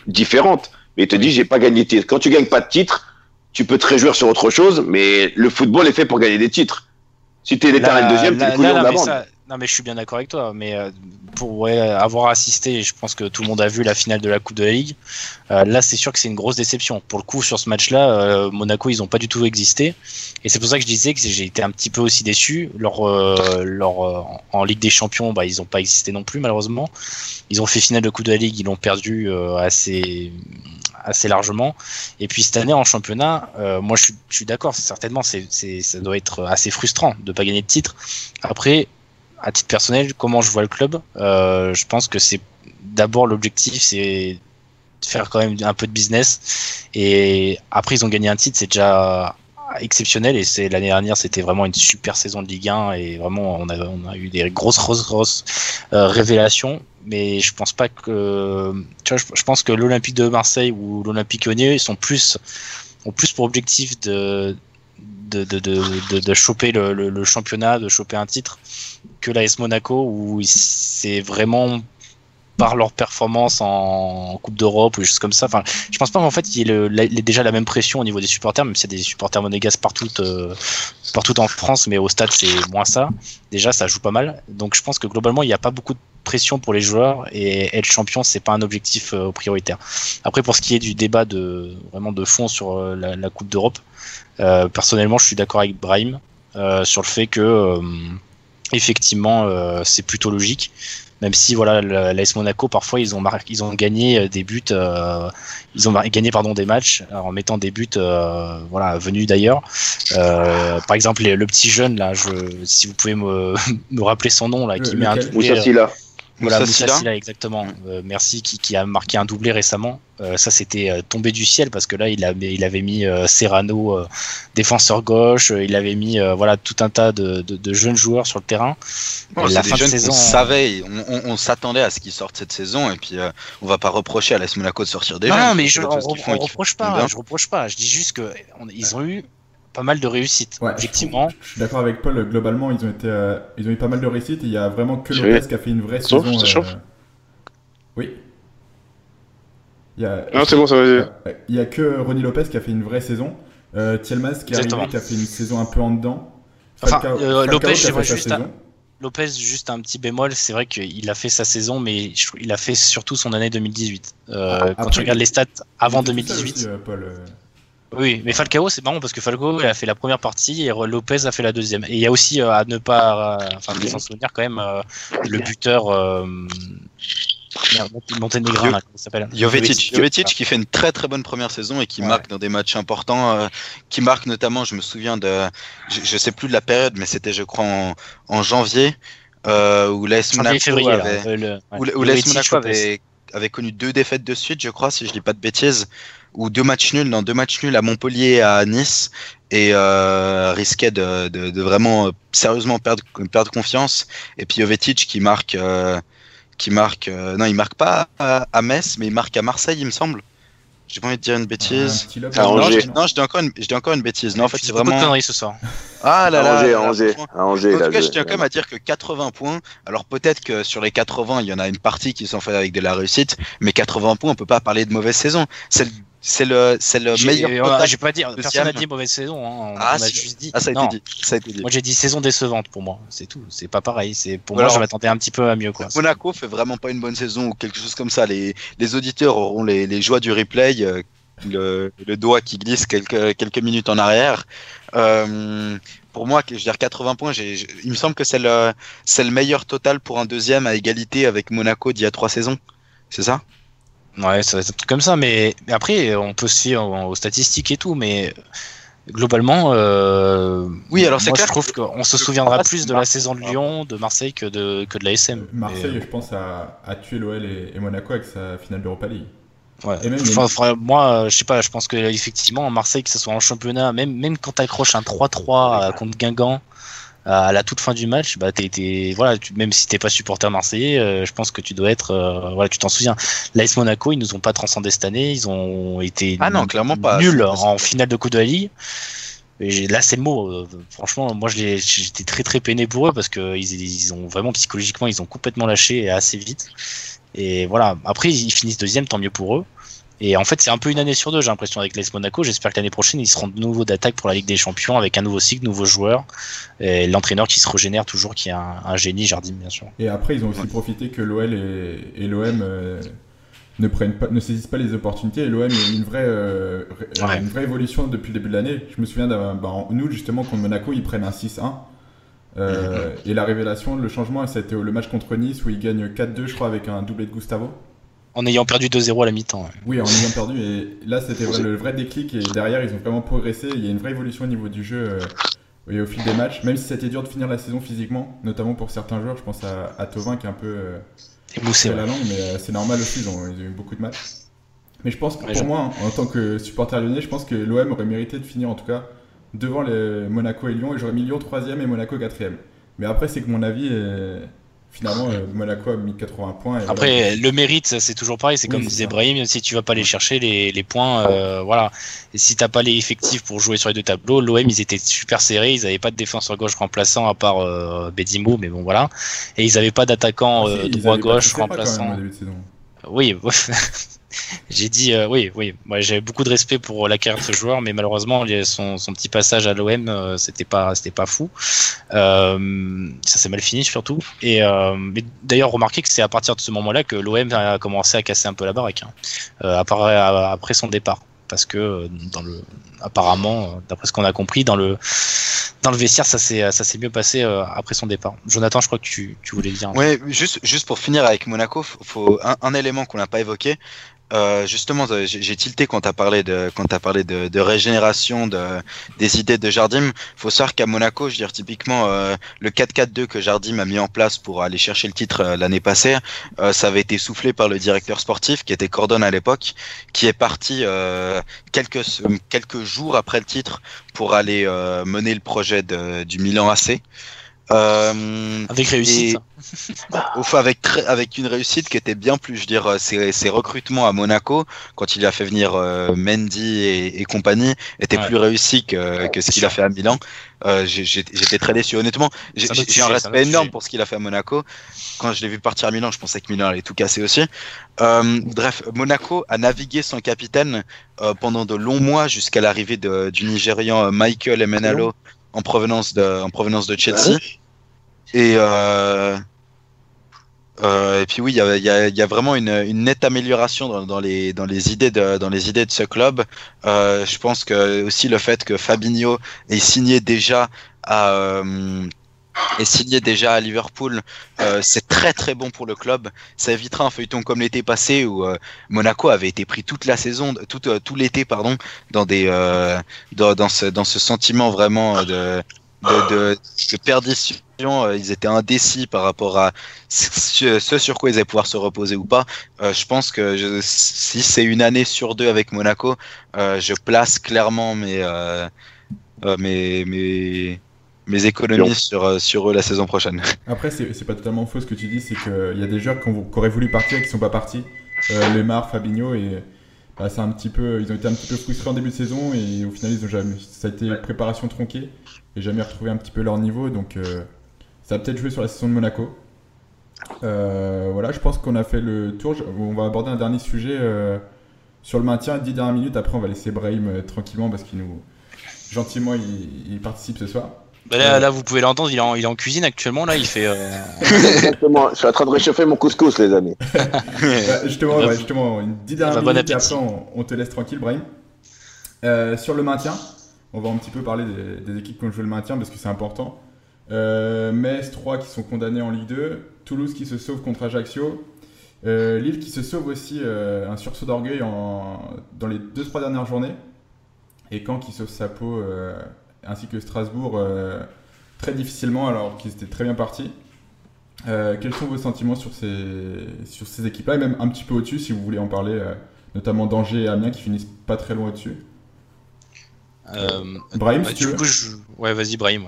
différentes. Mais il te dit, j'ai pas gagné de titre. Quand tu gagnes pas de titre, tu peux te réjouir sur autre chose. Mais le football est fait pour gagner des titres. Si tu es l'éternel deuxième, t'es couillon de non, mais je suis bien d'accord avec toi. Mais euh, pour avoir assisté, je pense que tout le monde a vu la finale de la Coupe de la Ligue. Euh, là, c'est sûr que c'est une grosse déception. Pour le coup, sur ce match-là, euh, Monaco, ils n'ont pas du tout existé. Et c'est pour ça que je disais que j'ai été un petit peu aussi déçu. Leur, leur, en Ligue des Champions, bah, ils n'ont pas existé non plus, malheureusement. Ils ont fait finale de Coupe de la Ligue, ils l'ont perdu assez assez largement. Et puis cette année en championnat, moi je suis, suis d'accord, certainement, ça doit être assez frustrant de pas gagner de titre. Après, à titre personnel, comment je vois le club, euh, je pense que c'est d'abord l'objectif, c'est de faire quand même un peu de business. Et après, ils ont gagné un titre, c'est déjà exceptionnel. Et c'est l'année dernière, c'était vraiment une super saison de Ligue 1 et vraiment, on a, eu des grosses, grosses, grosses euh, révélations. Mais je pense pas que, tu vois, je, pense que l'Olympique de Marseille ou l'Olympique Lyonnais sont plus ont plus pour objectif de de, de, de, de choper le, le, championnat, de choper un titre, que l'AS Monaco, où c'est vraiment par leur performance en Coupe d'Europe ou des choses comme ça. Enfin, je pense pas qu'en fait il y ait, déjà la même pression au niveau des supporters, même s'il y a des supporters monégasques partout, euh, partout en France, mais au stade c'est moins ça. Déjà, ça joue pas mal. Donc je pense que globalement il n'y a pas beaucoup de pression pour les joueurs et être champion c'est pas un objectif euh, prioritaire. Après pour ce qui est du débat de vraiment de fond sur euh, la, Coupe d'Europe, personnellement je suis d'accord avec Brahim sur le fait que effectivement c'est plutôt logique même si voilà l'AS Monaco parfois ils ont ils ont gagné euh, des buts euh, ils ont gagné pardon des matchs en mettant des buts euh, voilà venus d'ailleurs. Par exemple le petit jeune là je si vous pouvez me, [laughs] me rappeler son nom là qui met un voilà, Moussa exactement. Mm. Euh, merci, qui, qui, a marqué un doublé récemment. Euh, ça, c'était euh, tombé du ciel parce que là, il avait, il avait mis Serrano, défenseur gauche. il avait mis voilà tout un tas de, de, de, jeunes joueurs sur le terrain. la fin de saison, on savait, on, on, s'attendait à ce qu'ils sortent cette saison et puis on va pas reprocher à l'AS Monaco de sortir des non, jeunes. Non, mais je, on, reproche pas. Je reproche pas. Je dis juste que ils ont eu pas mal de réussite. effectivement. Je, suis d'accord avec Paul, globalement, ils ont, été, euh, ils ont eu pas mal de réussite. Il y a vraiment que Lopez qui a fait une vraie saison. Euh, oui. Il y a... Non, c'est bon, ça va. Il y a que Ronnie Lopez qui a fait une vraie saison. Euh, Thielmas qui, qui a fait une saison un peu en dedans. Enfin, euh, Lopez, je vois juste un... Lopez, juste un petit bémol, c'est vrai qu'il a fait sa saison, mais il a fait surtout son année 2018. Euh, quand tu regardes les stats avant 2018. Paul, oui, mais Falcao, c'est marrant parce que Falcao il a fait la première partie et Lopez a fait la deuxième. Et il y a aussi euh, à ne pas, euh, enfin, s'en souvenir quand même, euh, le buteur euh, monténégrin, là, s'appelle Jovetic, Jovetic qui fait une très très bonne première saison et qui marque dans des matchs importants, qui marque notamment, je me souviens de, je, sais plus de la période, mais c'était je crois en, en janvier où l'AS Monaco avait, Monaco avait, avait connu deux défaites de suite, je crois, si je dis pas de bêtises ou deux matchs nuls, dans deux matchs nuls à Montpellier et à Nice, et euh, risquait de, vraiment euh, sérieusement perdre, confiance. Et puis Jovetic qui marque, euh, qui marque, non, il marque pas à, Metz, mais il marque à Marseille, il me semble. J'ai pas envie de dire une bêtise. Ah, non, je, non, je dis encore une, je dis encore une bêtise. Non, en fait, c'est vraiment. conneries ce soir. Ah là là. Angers, Angers, Angers. En tout cas, je tiens quand même à dire que 80 points. Alors peut-être que sur les 80, il y en a une partie qui sont faites avec de la réussite, mais 80 points, on peut pas parler de mauvaise saison. C'est le c'est le, c'est le meilleur. J'ai pas dire, personne n'a dit mauvaise saison. Hein. On, ah, juste dit. Ah, ça a, été dit. ça a été dit. Moi, j'ai dit saison décevante pour moi. C'est tout. C'est pas pareil. C'est pour moi, je m'attendais un petit peu à mieux. Quoi. Monaco fait vraiment pas une bonne saison ou quelque chose comme ça. Les, les auditeurs auront les, les joies du replay. Euh, le, le, doigt qui glisse quelques, quelques minutes en arrière. Euh, pour moi, je veux dire 80 points, j'ai, il me semble que c'est le, c'est le meilleur total pour un deuxième à égalité avec Monaco d'il y a trois saisons. C'est ça? Ouais, ça va être un truc comme ça, mais, après, on peut se fier aux statistiques et tout, mais globalement, euh, oui, alors c'est clair. Je trouve qu'on se souviendra plus de la saison de Lyon, de Marseille que de, que de l'ASM. Marseille, je pense, a, a tué l'OL et, Monaco avec sa finale d'Europa League. Ouais. moi, je sais pas, je pense que effectivement, Marseille, que ce soit en championnat, même, même quand tu accroches un 3-3 contre Guingamp, à la toute fin du match, bah, t'es, voilà, même si t'es pas supporter marseillais, euh, je pense que tu dois être, euh, voilà, tu t'en souviens. L'AS Monaco, ils nous ont pas transcendé cette année, ils ont été ah non, clairement pas. nuls en finale de Coupe de la Ligue. Et là, c'est le mot. Euh, franchement, moi, j'étais très très peiné pour eux parce que ils, ils, ont vraiment psychologiquement, ils ont complètement lâché assez vite. Et voilà. Après, ils finissent deuxième, tant mieux pour eux. Et en fait, c'est un peu une année sur deux, j'ai l'impression, avec l'AS Monaco. J'espère que l'année prochaine, ils seront de nouveau d'attaque pour la Ligue des Champions avec un nouveau cycle, nouveaux joueurs. Et l'entraîneur qui se régénère toujours, qui est un, génie, Jardim, bien sûr. Et après, ils ont aussi profité que l'OL et, l'OM euh, ne, prennent pas, ne saisissent pas les opportunités. Et l'OM a une vraie, euh, une vraie évolution depuis le début de l'année. Je me souviens, bah, nous, justement, contre Monaco, ils prennent un 6-1. Euh, mm-hmm. Et la révélation, le changement, c'était le match contre Nice où ils gagnent 4-2, je crois, avec un doublé de Gustavo en ayant perdu 2-0 à la mi-temps. Oui, en ayant perdu. Et là, c'était le vrai déclic. Et derrière, ils ont vraiment progressé. Il y a une vraie évolution au niveau du jeu euh, au fil des matchs. Même si c'était dur de finir la saison physiquement, notamment pour certains joueurs. Je pense à, à Tovin qui est un peu euh, la langue, mais euh, c'est normal aussi. Ils ont, eu beaucoup de matchs. Mais je pense que pour moi, en tant que supporter lyonnais, je pense que l'OM aurait mérité de finir en tout cas devant les Monaco et Lyon. Et j'aurais mis Lyon 3 et Monaco 4 Mais après, c'est que mon avis est finalement, euh, Monaco a mis 80 points. Après, le mérite, c'est toujours pareil. C'est comme disait Brahim, si tu vas pas aller chercher les, les points, euh, voilà. Et si t'as pas les effectifs pour jouer sur les deux tableaux, l'OM, ils étaient super serrés. Ils avaient pas de défenseur gauche remplaçant à part euh, Bedimo, mais bon, voilà. Et ils avaient pas d'attaquant ah, euh, droit gauche remplaçant. Oui, [laughs] j'ai dit euh, oui, oui. Moi, j'ai beaucoup de respect pour la carrière de ce joueur, mais malheureusement, son, son petit passage à l'OM, euh, c'était pas, c'était pas fou. Euh, ça s'est mal fini surtout. Et mais d'ailleurs, remarquez que c'est à partir de ce moment-là que l'OM a commencé à casser un peu la baraque, hein, après son départ, parce que dans le, apparemment, d'après ce qu'on a compris, dans le dans le vestiaire, ça s'est ça s'est mieux passé après son départ. Jonathan, je crois que tu, tu voulais dire. Ouais, juste juste pour finir avec Monaco, faut, un, un élément qu'on n'a pas évoqué, euh, justement, j'ai tilté quand tu as parlé de quand as parlé de, régénération de, des idées de Jardim. Faut savoir qu'à Monaco, je veux dire typiquement euh, le 4-4-2 que Jardim a mis en place pour aller chercher le titre euh, l'année passée, ça avait été soufflé par le directeur sportif qui était Cordon à l'époque, qui est parti quelques quelques jours après le titre pour aller mener le projet du Milan AC. Euh, avec réussite. enfin, [laughs] avec, avec une réussite qui était bien plus, je veux dire, ses, ses recrutements à Monaco, quand il a fait venir euh, Mendy et, et, compagnie, étaient plus réussis que, que ce qu'il a fait à Milan. Euh, J'étais très déçu, honnêtement. J'ai un respect énorme pour ce qu'il a fait à Monaco. Quand je l'ai vu partir à Milan, je pensais que Milan allait tout casser aussi. Euh, bref, Monaco a navigué sans capitaine euh, pendant de longs mois jusqu'à l'arrivée du Nigérian Michael Emenalo en provenance de, en provenance de Chelsea. Et, euh, euh, et puis oui, il y a, y, y a, vraiment une, une nette amélioration dans, dans, les, dans, les idées de, dans les idées de ce club. Euh, je pense que aussi le fait que Fabinho ait signé déjà à, est signé déjà à Liverpool, euh, c'est très très bon pour le club. Ça évitera un feuilleton comme l'été passé où euh, Monaco avait été pris toute la saison, tout, euh, tout l'été pardon, dans des dans, dans, ce sentiment vraiment de perdition. Ils étaient indécis par rapport à ce sur quoi ils allaient pouvoir se reposer ou pas. je pense que si c'est une année sur deux avec Monaco, je place clairement mes mes, mes mes économies sur, euh, sur eux la saison prochaine. [laughs] Après, c'est pas totalement faux ce que tu dis, c'est qu'il y a des joueurs qui, auraient voulu partir et qui sont pas partis. Euh, Lemar, Fabinho, et bah, un petit peu, ils ont été un petit peu frustrés en début de saison et au final, ils ont jamais, ça a été préparation tronquée et jamais retrouvé un petit peu leur niveau. Donc, euh, ça a peut-être joué sur la saison de Monaco. Euh, voilà, je pense qu'on a fait le tour. On va aborder un dernier sujet sur le maintien. 10 dernières minutes, après, on va laisser Brahim tranquillement parce qu'il nous. Gentiment, il, il participe ce soir. Bah là, là, vous pouvez l'entendre, il, est en, il est en cuisine actuellement. Là, il fait. Euh... Exactement. Je suis en train de réchauffer mon couscous, les amis. [laughs] justement, ouais, justement, une dix dernières minutes et après, on, te laisse tranquille, Brahim. Euh, sur le maintien, on va un petit peu parler des, des équipes qui ont joué le maintien parce que c'est important. Euh, Metz 3 qui sont condamnés en Ligue 2, Toulouse qui se sauve contre Ajaccio, euh, Lille qui se sauve aussi euh, un sursaut d'orgueil dans les 2-3 dernières journées, et Caen qui sauve sa peau euh, ainsi que Strasbourg euh, très difficilement alors qu'ils étaient très bien partis. Euh, quels sont vos sentiments sur ces, sur ces équipes-là et même un petit peu au-dessus si vous voulez en parler, euh, notamment Danger et Amiens qui finissent pas très loin au-dessus? Brahim, si tu veux. Ouais, vas-y, Brahim.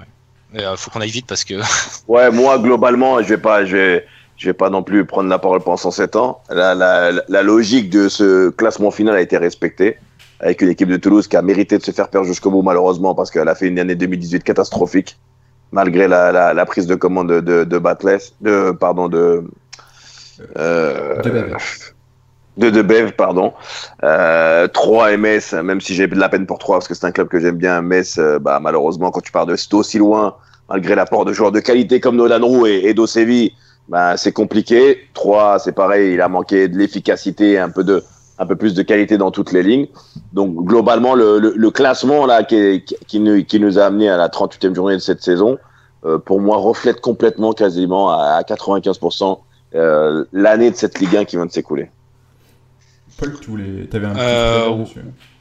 Ouais. faut qu'on aille vite parce que. [laughs] ouais, moi globalement, je vais pas, je vais, je vais pas non plus prendre la parole pendant 107 ans. La, la, la, logique de ce classement final a été respectée avec une équipe de Toulouse qui a mérité de se faire perdre jusqu'au bout malheureusement parce qu'elle a fait une année 2018 catastrophique malgré la, la, la prise de commande de, de, de Batless, de pardon de euh, de De Bev, pardon. Euh, 3 MS, même si j'ai de la peine pour 3 parce que c'est un club que j'aime bien. Metz, euh, bah, malheureusement, quand tu pars de aussi loin, malgré l'apport de joueurs de qualité comme Nolan Roux et, et Dosevi, bah, c'est compliqué. 3, c'est pareil, il a manqué de l'efficacité, un peu de, un peu plus de qualité dans toutes les lignes. Donc globalement, le, le, le classement là qui, qui, nous, qui, nous, a amené à la 38e journée de cette saison, euh, pour moi, reflète complètement, quasiment à, 95%, euh, l'année de cette Ligue 1 qui vient de s'écouler. Paul, tu voulais, avais un petit euh, dessus.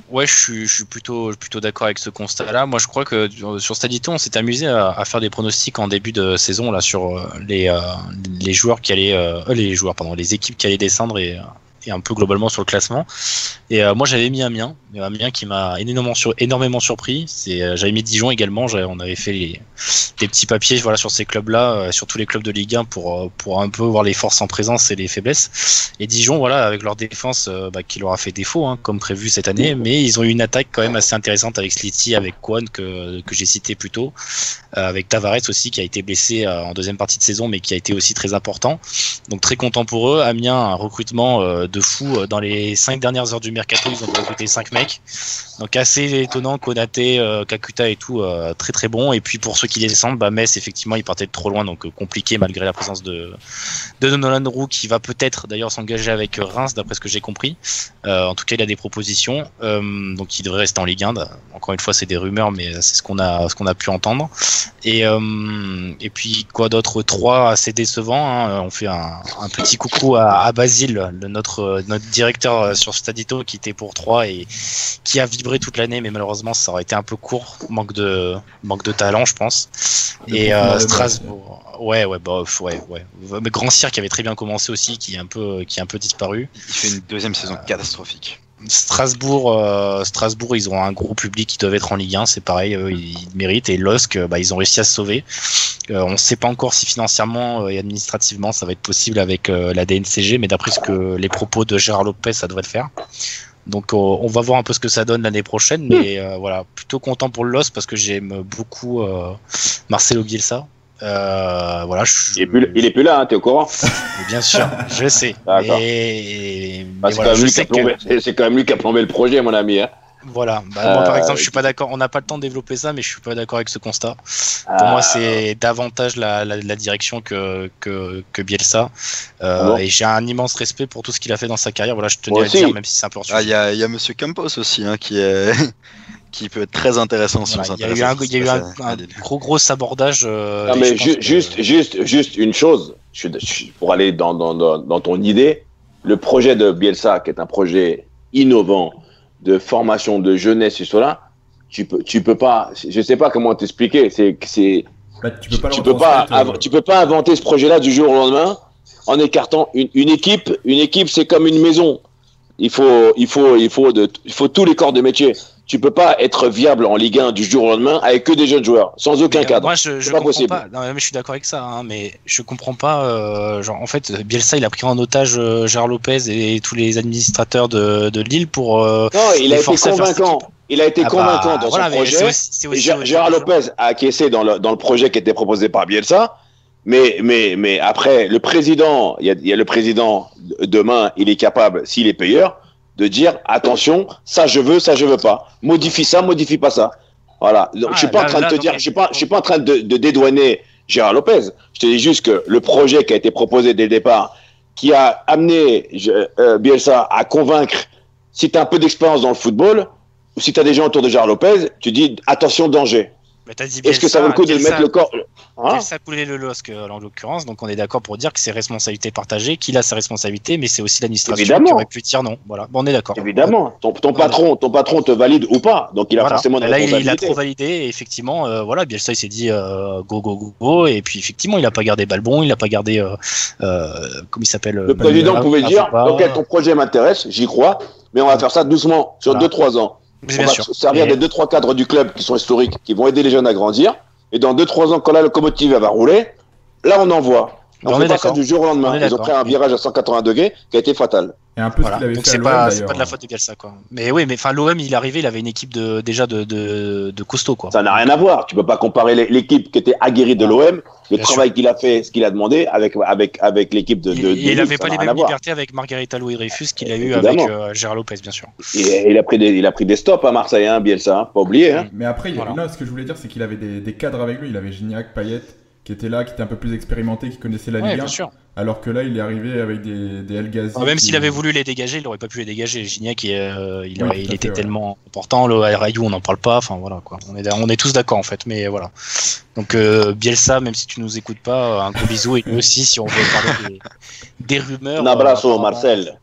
Ouais, je suis, je suis plutôt, plutôt d'accord avec ce constat-là. Moi, je crois que sur Stadito, on s'est amusé à, à, faire des pronostics en début de saison là sur les, euh, les joueurs qui allaient, euh, les joueurs, pardon, les équipes qui allaient descendre et et un peu globalement sur le classement. Et moi j'avais mis Amiens, Amiens qui m'a énormément, sur, énormément surpris. C'est j'avais mis Dijon également. On avait fait les, des petits papiers voilà sur ces clubs-là, sur tous les clubs de Ligue 1 pour pour un peu voir les forces en présence et les faiblesses. Et Dijon voilà avec leur défense bah, qui leur a fait défaut hein, comme prévu cette année, mais ils ont eu une attaque quand même assez intéressante avec Slity, avec Kwan que que j'ai cité plus tôt, avec Tavares aussi qui a été blessé en deuxième partie de saison, mais qui a été aussi très important. Donc très content pour eux. Amiens, un recrutement euh, de fou. Euh, dans les cinq dernières heures du mercato, ils ont recruté cinq mecs. Donc assez étonnant, Konaté, euh, Kakuta et tout, très très bon. Et puis pour ceux qui descendent, bah, Metz, effectivement, il partait de trop loin, donc compliqué malgré la présence de, de Nolan Roux, qui va peut-être d'ailleurs s'engager avec Reims, d'après ce que j'ai compris. en tout cas, il a des propositions, donc il devrait rester en Ligue 1. Encore une fois, c'est des rumeurs, mais c'est ce qu'on a, ce qu'on a pu entendre. Et, et puis quoi d'autre? Trois assez décevant. Hein. On fait un, petit coucou à, Basile, notre, notre directeur euh, sur Stadito, qui était pour 3 et qui a vibré toute l'année, mais malheureusement ça aurait été un peu court, manque de, manque de talent, je pense. et euh, Strasbourg, ouais, ouais, bah, ouais, ouais. Mais Grand Cirque avait très bien commencé aussi, qui est un peu, qui est un peu disparu. Il fait une deuxième saison catastrophique. Strasbourg, euh, Strasbourg, ils ont un gros public qui doivent être en Ligue 1, c'est pareil, ils méritent. Et LOSC, bah, ils ont réussi à se sauver. Euh, on ne sait pas encore si financièrement euh, et administrativement ça va être possible avec la DNCG, mais d'après ce que les propos de Gérard Lopez, ça devrait le faire. Donc on va voir un peu ce que ça donne l'année prochaine, mais voilà, plutôt content pour le LOSC parce que j'aime beaucoup Marcelo Bielsa. Euh, voilà, il, est plus, il est plus là, hein, t'es au courant [laughs] Bien sûr, je sais. Bah, c'est, quand même lui qui a plombé le projet, mon ami. Hein. Voilà. Bah, moi, par euh, exemple, je suis pas d'accord. On n'a pas le temps de développer ça, mais je suis pas d'accord avec ce constat. Pour moi, c'est ah. davantage la, la, direction que, que, que Bielsa. Euh, ah Et j'ai un immense respect pour tout ce qu'il a fait dans sa carrière. Voilà, je tenais à le dire, même si c'est un peu. Ah, il y a, y a Monsieur Campos aussi, hein, qui est. [laughs] qui peut être très intéressant si Il y a eu un, y a eu un, gros gros sabordage. Euh, non, mais juste, juste, juste une chose, pour aller dans, dans, dans, ton idée, le projet de Bielsa, qui est un projet innovant de formation de jeunesse et cela, tu peux, tu peux pas, je sais pas comment t'expliquer, c'est, c'est, bah, tu peux pas, tu, peux pas, tu peux pas inventer ce projet-là du jour au lendemain en écartant une, une équipe. Une équipe, c'est comme une maison. Il faut, il faut, il faut, de, il faut tous les corps de métier tu peux pas être viable en Ligue 1 du jour au lendemain avec que des jeunes joueurs, sans aucun cadre. Moi, je, je pas possible. Pas. Non, mais je suis d'accord avec ça, hein, mais je comprends pas. Euh, genre, en fait, Bielsa, il a pris en otage euh, Gérard Lopez et tous les administrateurs de, de Lille pour. Euh, non, il a été convaincant. Il a été ah convaincant bah, dans son projet. Aussi, aussi Gérard Lopez a acquiescé dans le, dans le projet qui était proposé par Bielsa. Mais, mais, mais après, le président, il y y a le président demain, il est capable, s'il est payeur, de dire attention, ça je veux, ça je veux pas. Modifie ça, modifie pas ça. Voilà. Donc, je suis ah, pas en train de te dire, je suis pas, je suis pas en train de, de, dédouaner Gérard Lopez. Je te dis juste que le projet qui a été proposé dès le départ, qui a amené euh, Bielsa à convaincre, si tu as un peu d'expérience dans le football, ou si tu as des gens autour de Gérard Lopez, tu dis attention danger. Est-ce que ça vaut le coup de mettre le corps hein Ça coulé le LOSC en l'occurrence, donc on est d'accord pour dire que c'est responsabilité partagée, qu'il a sa responsabilité, mais c'est aussi l'administration qui aurait pu dire non. Voilà, bon, on est d'accord. Évidemment, ton, patron, ton patron te valide ou pas, donc il a forcément. Là, il, a trop validé, et effectivement, euh, voilà, Bielsa il s'est dit euh, go go go go, et puis effectivement, il a pas gardé Balbon, il a pas gardé, euh, euh comment il s'appelle Le président pouvait dire, ok, ton projet m'intéresse, j'y crois, mais on va faire ça doucement sur 2-3 ans on va servir des deux trois cadres du club qui sont historiques, qui vont aider les jeunes à grandir. Et dans 2-3 ans, quand la locomotive va rouler, là on envoie. On, on fait pas ça du jour au lendemain. Ils ont pris un virage à 180 degrés qui a été fatal. Et un peu voilà. Donc c'est pas, pas de la faute de Bielsa quoi. Mais oui, mais enfin l'OM il est arrivé, il avait une équipe de déjà de, de, de costaud quoi. Ça n'a rien à voir. Tu peux pas comparer l'équipe qui était aguerrie de l'OM, le travail qu'il a fait, ce qu'il a demandé avec avec avec l'équipe de. de, il n'avait pas les mêmes libertés avec Margarita Louis Dreyfus qu'il a eu avec euh, Gérard Lopez bien sûr. Il a pris des il a pris des stops à Marseille hein, Bielsa, hein, pas oublier. Hein. Mais après, il voilà. ce que je voulais dire, c'est qu'il avait des, des cadres avec lui. Il avait Gignac, Payet qui était là, qui était un peu plus expérimenté, qui connaissait la Ligue 1. Alors que là, il est arrivé avec des, des El Ghazi. même s'il avait voulu les dégager, il n'aurait pas pu les dégager. Gignac, euh, il, il était tellement important. Le Rayou, on n'en parle pas. Enfin voilà quoi. On est, on est tous d'accord en fait. Mais voilà. Donc euh, Bielsa, même si tu nous écoutes pas, un gros bisou et lui aussi si on veut parler des, rumeurs. Un abrazo, Marcel.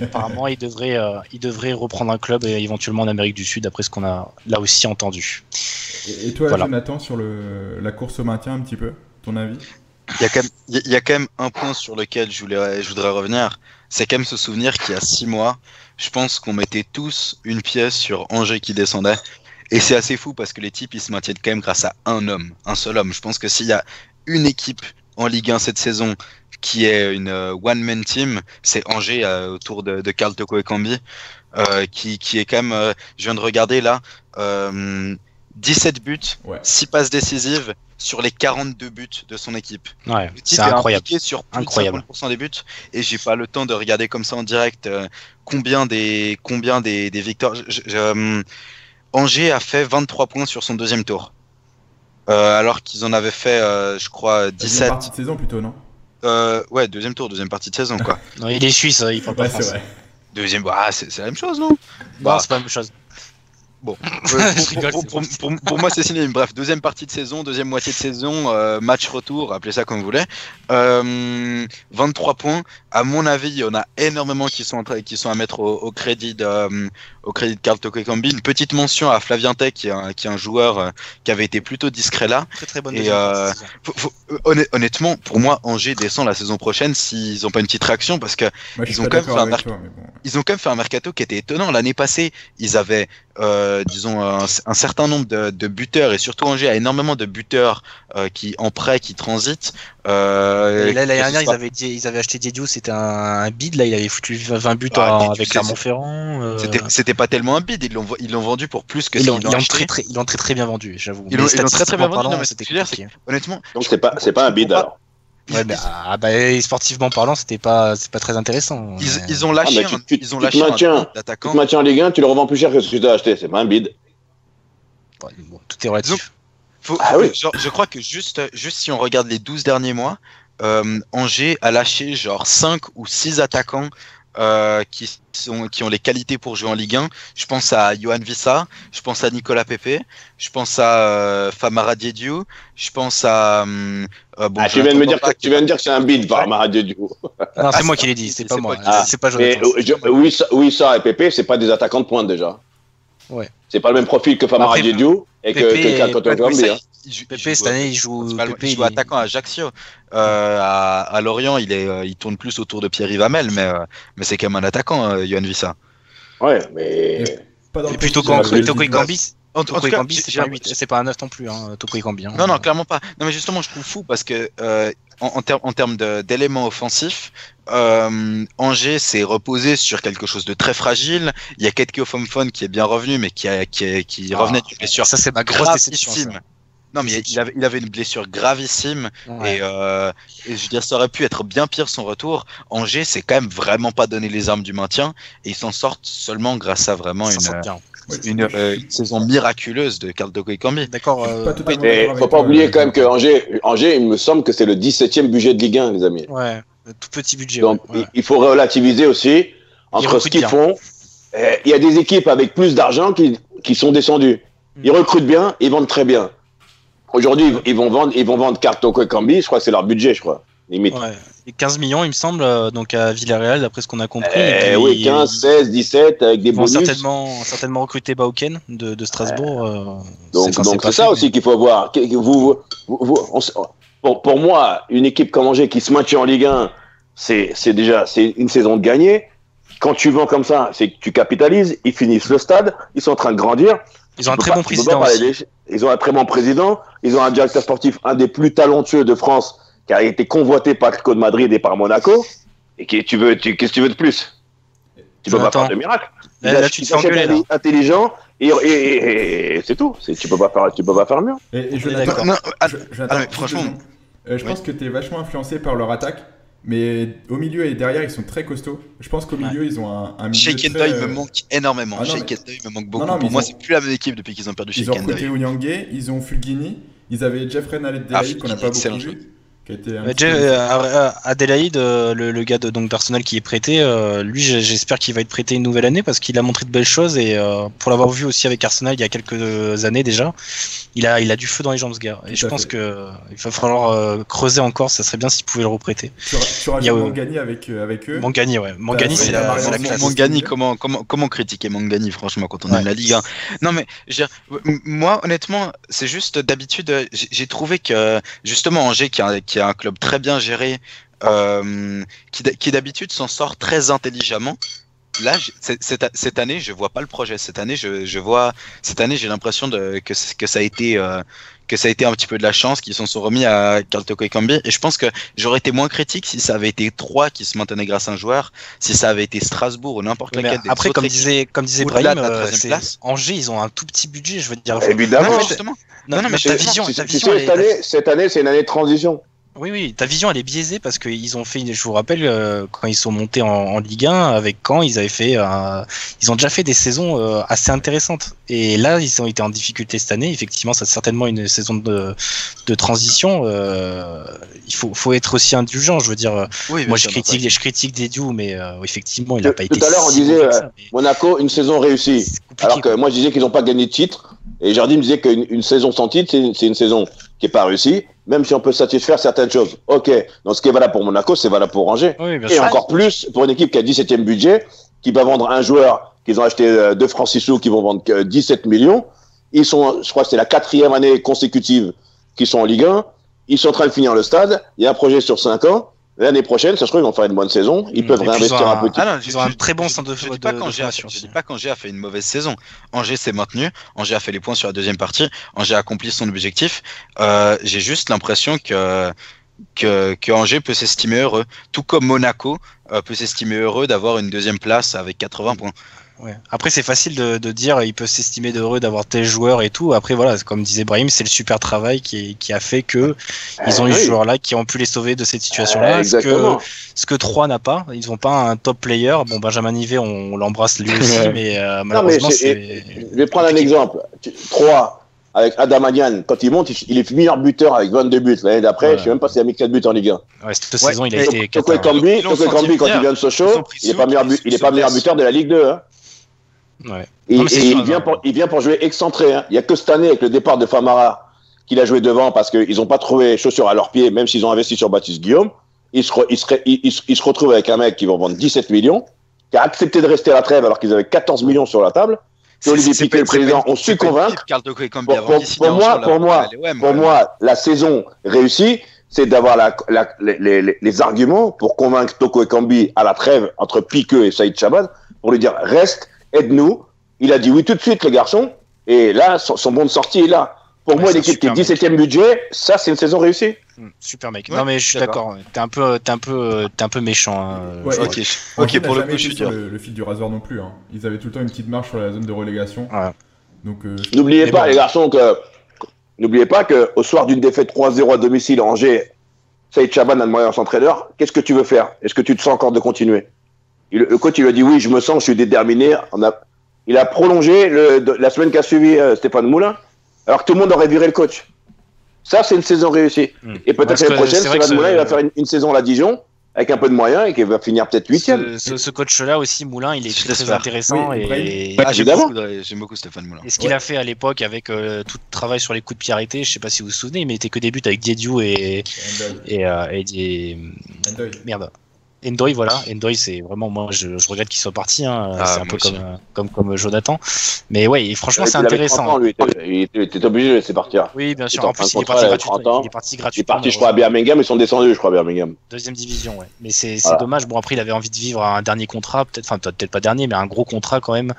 Apparemment, il devrait, euh, il devrait reprendre un club et éventuellement en Amérique du Sud, d'après ce qu'on a là aussi entendu. Et, toi, Jonathan, sur le, la course au maintien, un petit peu, ton avis? Il y, a quand même, il y a quand même un point sur lequel je, voulais, je voudrais revenir. c'est quand même se souvenir qu'il y a six mois, je pense qu'on mettait tous une pièce sur Angers qui descendait. Et c'est assez fou parce que les types, ils se maintiennent quand même grâce à un homme, un seul homme. Je pense que s'il y a une équipe en Ligue 1 cette saison qui est une euh, one-man team, c'est Angers euh, autour de, de Karl Toko et Cambi, euh, qui, qui est quand même, je viens de regarder là, 17 buts, 6 passes décisives sur les 42 buts de son équipe. Ouais, c'est incroyable. sur plus incroyable. de 50% des buts et j'ai pas le temps de regarder comme ça en direct combien des combien des, des victoires. Angers a fait 23 points sur son deuxième tour. Alors qu'ils en avaient fait, je crois, 17. Deuxième partie de saison plutôt, non? Euh, Ouais, deuxième tour, deuxième partie de saison, quoi. [laughs] non, il est suisse, hein, il parle pas français. Deuxième, bah, c'est la même chose, non Bah, c'est pas la même chose. [laughs] Bon, pour, moi c'est signé. Bref, deuxième partie de saison, deuxième moitié de saison, euh, match retour, appelez ça comme vous voulez. 23 points. À mon avis, il y en a énormément qui sont, qui sont à mettre au, crédit de, au crédit de Carl Tokokambi. Une petite mention à Flavien Tech, qui est un, qui est un joueur euh, qui avait été plutôt discret là. Très très bonne Et euh, honnêtement, pour moi, Angers descend la saison prochaine s'ils n'ont pas une petite réaction parce que ils, ont quand même fait un ils ont quand même fait un mercato qui était étonnant. L'année passée, ils avaient, euh, disons, un, certain nombre de, de, buteurs et surtout Angers a énormément de buteurs euh, qui en prêt qui transitent. Euh, là, l'année dernière, ils avaient, ils avaient acheté Diédiou, c'était un, un, bid. Là, il avait foutu 20 buts ah, avec Clermont-Ferrand. Euh... C'était pas tellement un bid, ils l'ont ils l'ont vendu pour plus que ils l'ont très, très, ils l'ont très très bien vendu, j'avoue. Ils l'ont très très bien vendu, non, mais clair, honnêtement. Donc c'est pas c'est pas un bid alors. Ouais, bah, ah, bah, sportivement parlant, c'était pas, c'est pas très intéressant. Ils, ils ont lâché, ah, un, tu, ils ont lâché tu maintiens, Tu te maintiens en Ligue 1, tu le revends plus cher que ce que tu as acheté, c'est pas un bid. Bon, tout est relatif. Faut, ah, oui. genre, je crois que juste, juste si on regarde les 12 derniers mois, euh, Angers a lâché genre 5 ou 6 attaquants euh, qui, sont, qui ont les qualités pour jouer en Ligue 1. Je pense à Johan Vissa, je pense à Nicolas Pepe, je pense à euh, Famara Diédiou, je pense à. Euh, bon, ah, tu, viens de me dire que, tu viens de dire que c'est un bid, Famara Diédiou. Non, c'est moi qui l'ai dit, [laughs] c'est pas moi. Ah, c'est pas oui, oui, ça et Pepe, c'est pas des attaquants de pointe déjà. Ouais. C'est pas le même profil que Famara Diédiou et que, que, que, Pépé, cette année, il joue, Pépé, il joue attaquant à Ajaccio. Euh, à, à, Lorient, il, est, euh, il tourne plus autour de Pierre Yvamel, mais, euh, mais c'est quand même un attaquant, euh, Yohan Vissa. Ouais, mais. Et plutôt Toko Gambis. En tout cas, c'est pas, un 9 non plus, hein, Toko. Hein. Non, non, clairement pas. Non, mais justement, je trouve fou parce que euh, en, en, en, termes d'éléments offensifs, euh, Angers s'est reposé sur quelque chose de très fragile. Il y a Ketke Fomfon qui est bien revenu, mais qui, a, qui, qui ah, revenait d'une blessure. Ça, c'est ma grosse déception. Non, mais il avait, il avait, une blessure gravissime et, euh, et, je veux dire, ça aurait pu être bien pire son retour. Angers, c'est quand même vraiment pas donné les armes du maintien et ils s'en sortent seulement grâce à vraiment une, euh, une, saison miraculeuse de Carl Doko Cambi. D'accord. Euh, mais faut pas oublier quand même que Angers, Angers, il me semble que c'est le 17e budget de Ligue 1, les amis. Ouais, tout petit budget. Donc ouais. il faut relativiser aussi entre ce qu'ils font. Eh, il y a des équipes avec plus d'argent qui, qui sont descendues. Ils mm. recrutent bien, ils vendent très bien. Aujourd'hui, ils vont vendre, ils vont vendre Cartoko et Cambi, je crois que c'est leur budget, je crois. Limite. Ouais. Et 15 millions, il me semble, euh, donc à Villarreal, d'après ce qu'on a compris. Eh oui, 15, 16, 17, avec des bonus. Certainement, certainement recruter Bauken de, de Strasbourg. Euh, donc, donc c'est ça aussi qu'il faut voir. Vous, vous, vous on, pour, moi, une équipe comme Angers qui se maintient en Ligue 1, c'est déjà c'est une saison de gagner. Quand tu vends comme ça, c'est que tu capitalises. Ils finissent le stade, ils sont en train de grandir. Ils ont un très bon président. Ils ont un très bon président. Ils ont un directeur sportif, un des plus talentueux de France, qui a été convoité par le de Madrid et par Monaco. Et qui, tu veux, qu'est-ce que tu veux de plus? Tu peux pas faire de miracle. Là, tu te fais intelligent et, c'est tout. Tu peux pas faire, tu peux pas faire mieux. Et, je, franchement, je pense que tu es vachement influencé par leur attaque. Mais au milieu et derrière, ils sont très costauds. Je pense qu'au milieu, ils ont un, un milieu Shake très... me manque énormément. Ah Shake me manque beaucoup. Pour moi, c'est plus la même équipe depuis qu'ils ont perdu Shake Ils ont recruté Ounyangue, ils ont Fulgini, ils avaient Jeffrey Nalet ah, qu'on n'a pas beaucoup vu. Euh, euh, Adelaide, euh, le, gars de donc d'Arsenal qui est prêté, lui j'espère qu'il va être prêté une nouvelle année parce qu'il a montré de belles choses et pour l'avoir vu aussi avec Arsenal il y a quelques années déjà, il a il a du feu dans les jambes ce gars et je pense que il va falloir creuser encore, ça serait bien s'il pouvait le reprêter. Tu, tu il y a, Mangani avec avec eux. Mangani ouais, Mangani c'est la, classe. Mangani comment comment comment critiquer Mangani franchement quand on ouais. aime la Ligue 1. Non mais je moi honnêtement c'est juste d'habitude j'ai trouvé que justement Angers qui a, qui qui un club très bien géré, qui, qui d'habitude s'en sort très intelligemment là, cette, année, je vois pas le projet. Cette année, je, vois, cette année, j'ai l'impression que, que ça a été, euh, que ça a été un petit peu de la chance qu'ils s'en sont remis à Carl Toko et Kambi. Et je pense que j'aurais été moins critique si ça avait été trois qui se maintenaient grâce à un joueur, si ça avait été Strasbourg ou n'importe laquelle des Après, comme disait, comme disait Brahim, euh, Angers, ils ont un tout petit budget. Je veux dire. Évidemment. Non, non, mais ta vision, ta vision cette, année, cette année, c'est une année de transition. Oui, oui, ta vision elle est biaisée parce qu'ils ont fait, je vous rappelle, euh, quand ils sont montés en, Ligue 1 avec Caen, ils avaient fait, ils ont déjà fait des saisons euh, assez intéressantes. Et là, ils ont été en difficulté cette année. Effectivement, c'est certainement une saison de, de transition. Euh, il faut, faut être aussi indulgent. Je veux dire, moi je critique, je critique Dédiou, mais effectivement, il n'a pas été. Tout à l'heure, on disait Monaco une saison réussie, alors que moi je disais qu'ils n'ont pas gagné de titre. Et Jardim me disait qu'une saison sans titre, c'est une saison qui est pas réussie même si on peut satisfaire certaines choses. Ok, donc ce qui est valable pour Monaco, c'est valable pour Angers. et encore plus pour une équipe qui a 17e budget, qui va vendre un joueur qu'ils ont acheté euh, de Francisco, qui vont vendre 17 millions. Ils sont, je crois que c'est la quatrième année consécutive qu'ils sont en Ligue 1. Ils sont en train de finir le stade. Il y a un projet sur 5 ans. L'année prochaine, ça se trouve, ils vont faire une bonne saison. Ils mmh. peuvent réinvestir un, petit. Ah ils ont un très bon centre de Je dis pas qu'Angers a, dis pas qu'Angers a fait une mauvaise saison. Angers s'est maintenu. Angers a fait les points sur la deuxième partie. Angers a accompli son objectif. Euh, J'ai juste l'impression que que, que Angers peut s'estimer heureux, tout comme Monaco euh, peut s'estimer heureux d'avoir une deuxième place avec 80 points. Ouais. Après, c'est facile de, de, dire il peut s'estimer heureux d'avoir tel joueur et tout. Après, voilà, comme disait Brahim, c'est le super travail qui, qui a fait que ils ont eu ce joueur-là qui ont pu les sauver de cette situation-là. ce que ce que 3 n'a pas, ils n'ont pas un top player. Bon, Benjamin Nivet, on, l'embrasse lui aussi, mais euh, malheureusement, c'est. Je vais prendre un exemple. 3 avec Adam Adian, quand il monte, il est meilleur buteur avec 22 buts. L'année d'après, je je sais même pas s'il a mis 4 buts en Ligue 1. Ouais, cette saison, il a été. Toko Kambi, quand il vient de Sochaux, il n'est pas, meilleur, il est pas meilleur buteur de la Ligue 2. Hein. Ouais. Et, il, vient pour, il vient pour jouer excentré. Hein. Il n'y a que cette année, avec le départ de Famara, qu'il a joué devant parce qu'ils n'ont pas trouvé chaussures à leurs pieds, même s'ils ont investi sur Baptiste Guillaume. Il se, il, se, il, se retrouve avec un mec qui va vendre 17 millions, qui a accepté de rester à la trêve alors qu'ils avaient 14 millions sur la table. Olivier Piquet, le président, ont su convaincre. Pour, moi, pour, moi, pour moi, la saison réussie, c'est d'avoir la, la, les, les, les, arguments pour convaincre Toko Ekambi à la trêve entre Piqueux et Saïd Chabad pour lui dire reste, aide-nous. Il a dit oui tout de suite, les garçons. Et là, son, bon de sortie est là. Pour moi, l'équipe qui est 17ème budget, ça, c'est une saison réussie. Hmm, super mec. non mais je suis d'accord. T'es un peu, t'es un peu, t'es un peu méchant. Hein. ok. Ok. pour le coup, je suis le, le, fil du rasoir non plus. Hein. Ils avaient tout le temps une petite marche sur la zone de relégation. Donc. Euh, n'oubliez pas, les garçons, que n'oubliez pas que au soir d'une défaite 3-0 à domicile à Angers, Saïd Chaban a demandé à son entraîneur, qu'est-ce que tu veux faire? Est-ce que tu te sens encore de continuer? Le coach il lui a dit oui, je me sens, je suis déterminé. On a, il a prolongé le, la semaine qui a suivi euh, Stéphane Moulin, alors que tout le monde aurait viré le coach. Ça, c'est une saison réussie. Hmm. Et peut-être l'année prochaine, Stéphane Moulin, il va faire une, saison à la Dijon avec un peu de moyens et qui va finir peut-être huitième. Ce, ce, coach-là aussi, Moulin, il est très, intéressant. et... Ah, j'aime beaucoup, Stéphane Moulin. Et ce qu'il a fait à l'époque avec euh, tout le travail sur les coups de pied arrêtés, je sais pas si vous vous souvenez, mais il mettait que des buts avec Diediou et, et, et, euh, et, merde. Endoy, voilà. Endoy, c'est vraiment, moi, je, je regrette qu'il soit parti. Hein. Ah, c'est un peu comme, comme, comme Jonathan. Mais ouais, franchement, c'est intéressant. lui, il, était, obligé de laisser partir. Oui, bien sûr. En plus, il est, parti gratuitement, il est parti gratuitement. Il est parti, je crois, à Birmingham. Ils sont descendus, je crois, à Birmingham. Deuxième division, ouais. Mais c'est dommage. Bon, après, il avait envie de vivre un dernier contrat, peut-être, enfin, peut-être pas dernier, mais un gros contrat quand même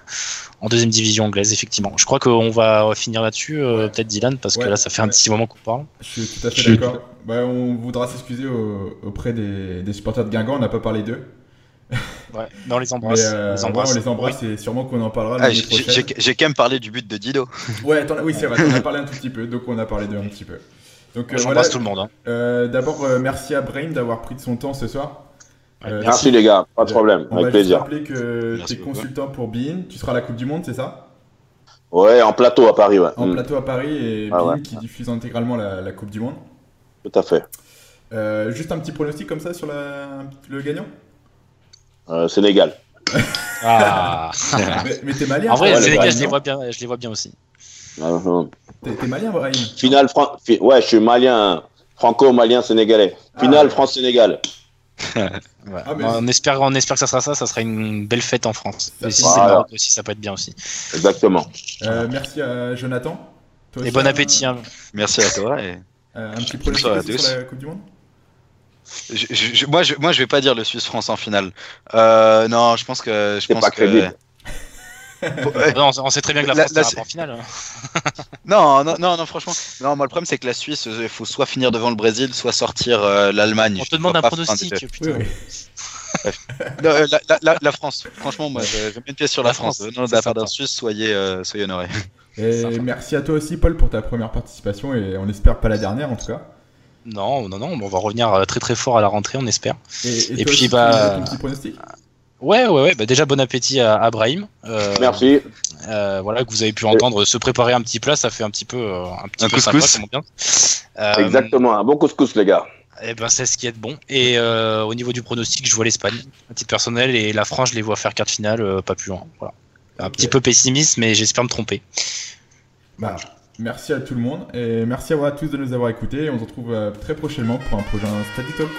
en deuxième division anglaise, effectivement. Je crois qu'on va finir là-dessus, euh, peut-être Dylan, parce que là, ça fait un petit moment qu'on parle. Je suis tout à fait d'accord. Bah, on voudra s'excuser auprès des, des supporters de Guingamp, on n'a pas parlé d'eux. Ouais, on les [laughs] embrasse. Euh, les embrasse. on les embrasse et sûrement qu'on en parlera. Ah, J'ai quand même parlé du but de Dido. [laughs] Ouais, attends, oui, c'est vrai, on a parlé un tout petit peu, donc on a parlé d'eux un petit peu. Donc, euh, voilà, tout le monde. Hein. Euh, D'abord, euh, merci à Brain d'avoir pris de son temps ce soir. merci les gars, pas de problème, on avec plaisir. On va rappeler que tu es consultant pour Bein, tu seras à la Coupe du Monde, c'est ça? Ouais, en plateau à Paris, ouais. En mm. plateau à Paris et ah, Bein qui diffuse intégralement la, la, Coupe du Monde. Tout à fait. juste un petit pronostic comme ça sur la, le gagnant euh, Sénégal. Ah. [laughs] mais, mais t'es malien. En vrai, ouais, Sénégal, je les vois bien, je les vois bien aussi. T'es malien, Brahim Finale, Fran... ouais, je suis malien, franco-malien sénégalais. Finale, ah. France-Sénégal. [laughs] ouais. ah, mais... on, espère, on espère que ça sera ça, ça sera une belle fête en France. Et si c'est Maroc aussi, ça peut être bien aussi. Exactement. Euh, merci à Jonathan. Toi et bon appétit. Hein. Merci à toi. Et... Euh, un petit pronostic sur la Coupe du Monde moi, je, moi, je vais pas dire le Suisse-France en finale. Euh, non, je pense que. Je pense pas que... [laughs] non, on sait très bien que la France la, en finale. [laughs] non, non, non, non, franchement. Non, moi, le problème, c'est que la Suisse, il faut soit finir devant le Brésil, soit sortir euh, l'Allemagne. On te demande un pronostic, putain. Euh, [laughs] la, France, franchement, moi, je, mets une pièce sur la, France. Non, de la part d'un Suisse, soyez, soyez honorés. Et merci à toi aussi, Paul, pour ta première participation et on espère pas la dernière en tout cas. Non, non, non, on va revenir euh, très très fort à la rentrée, on espère. Et, puis, bah. Petit pronostic? Ouais, ouais, ouais. Bah, déjà, bon appétit à, Abraham. Euh, Merci. Euh, voilà, que vous avez pu entendre se préparer un petit plat, ça fait un petit peu, un petit peu couscous. bien. Exactement, un bon couscous, les gars. Eh ben, c'est ce qui est bon. Et au niveau du pronostic, je vois l'Espagne, à titre personnel, et la France, je les vois faire carte finale, pas plus loin. Voilà. Un petit peu pessimiste, mais j'espère me tromper. Bah, merci à tout le monde et merci à, tous de nous avoir écoutés. On se retrouve euh, très prochainement pour un prochain Study Talk.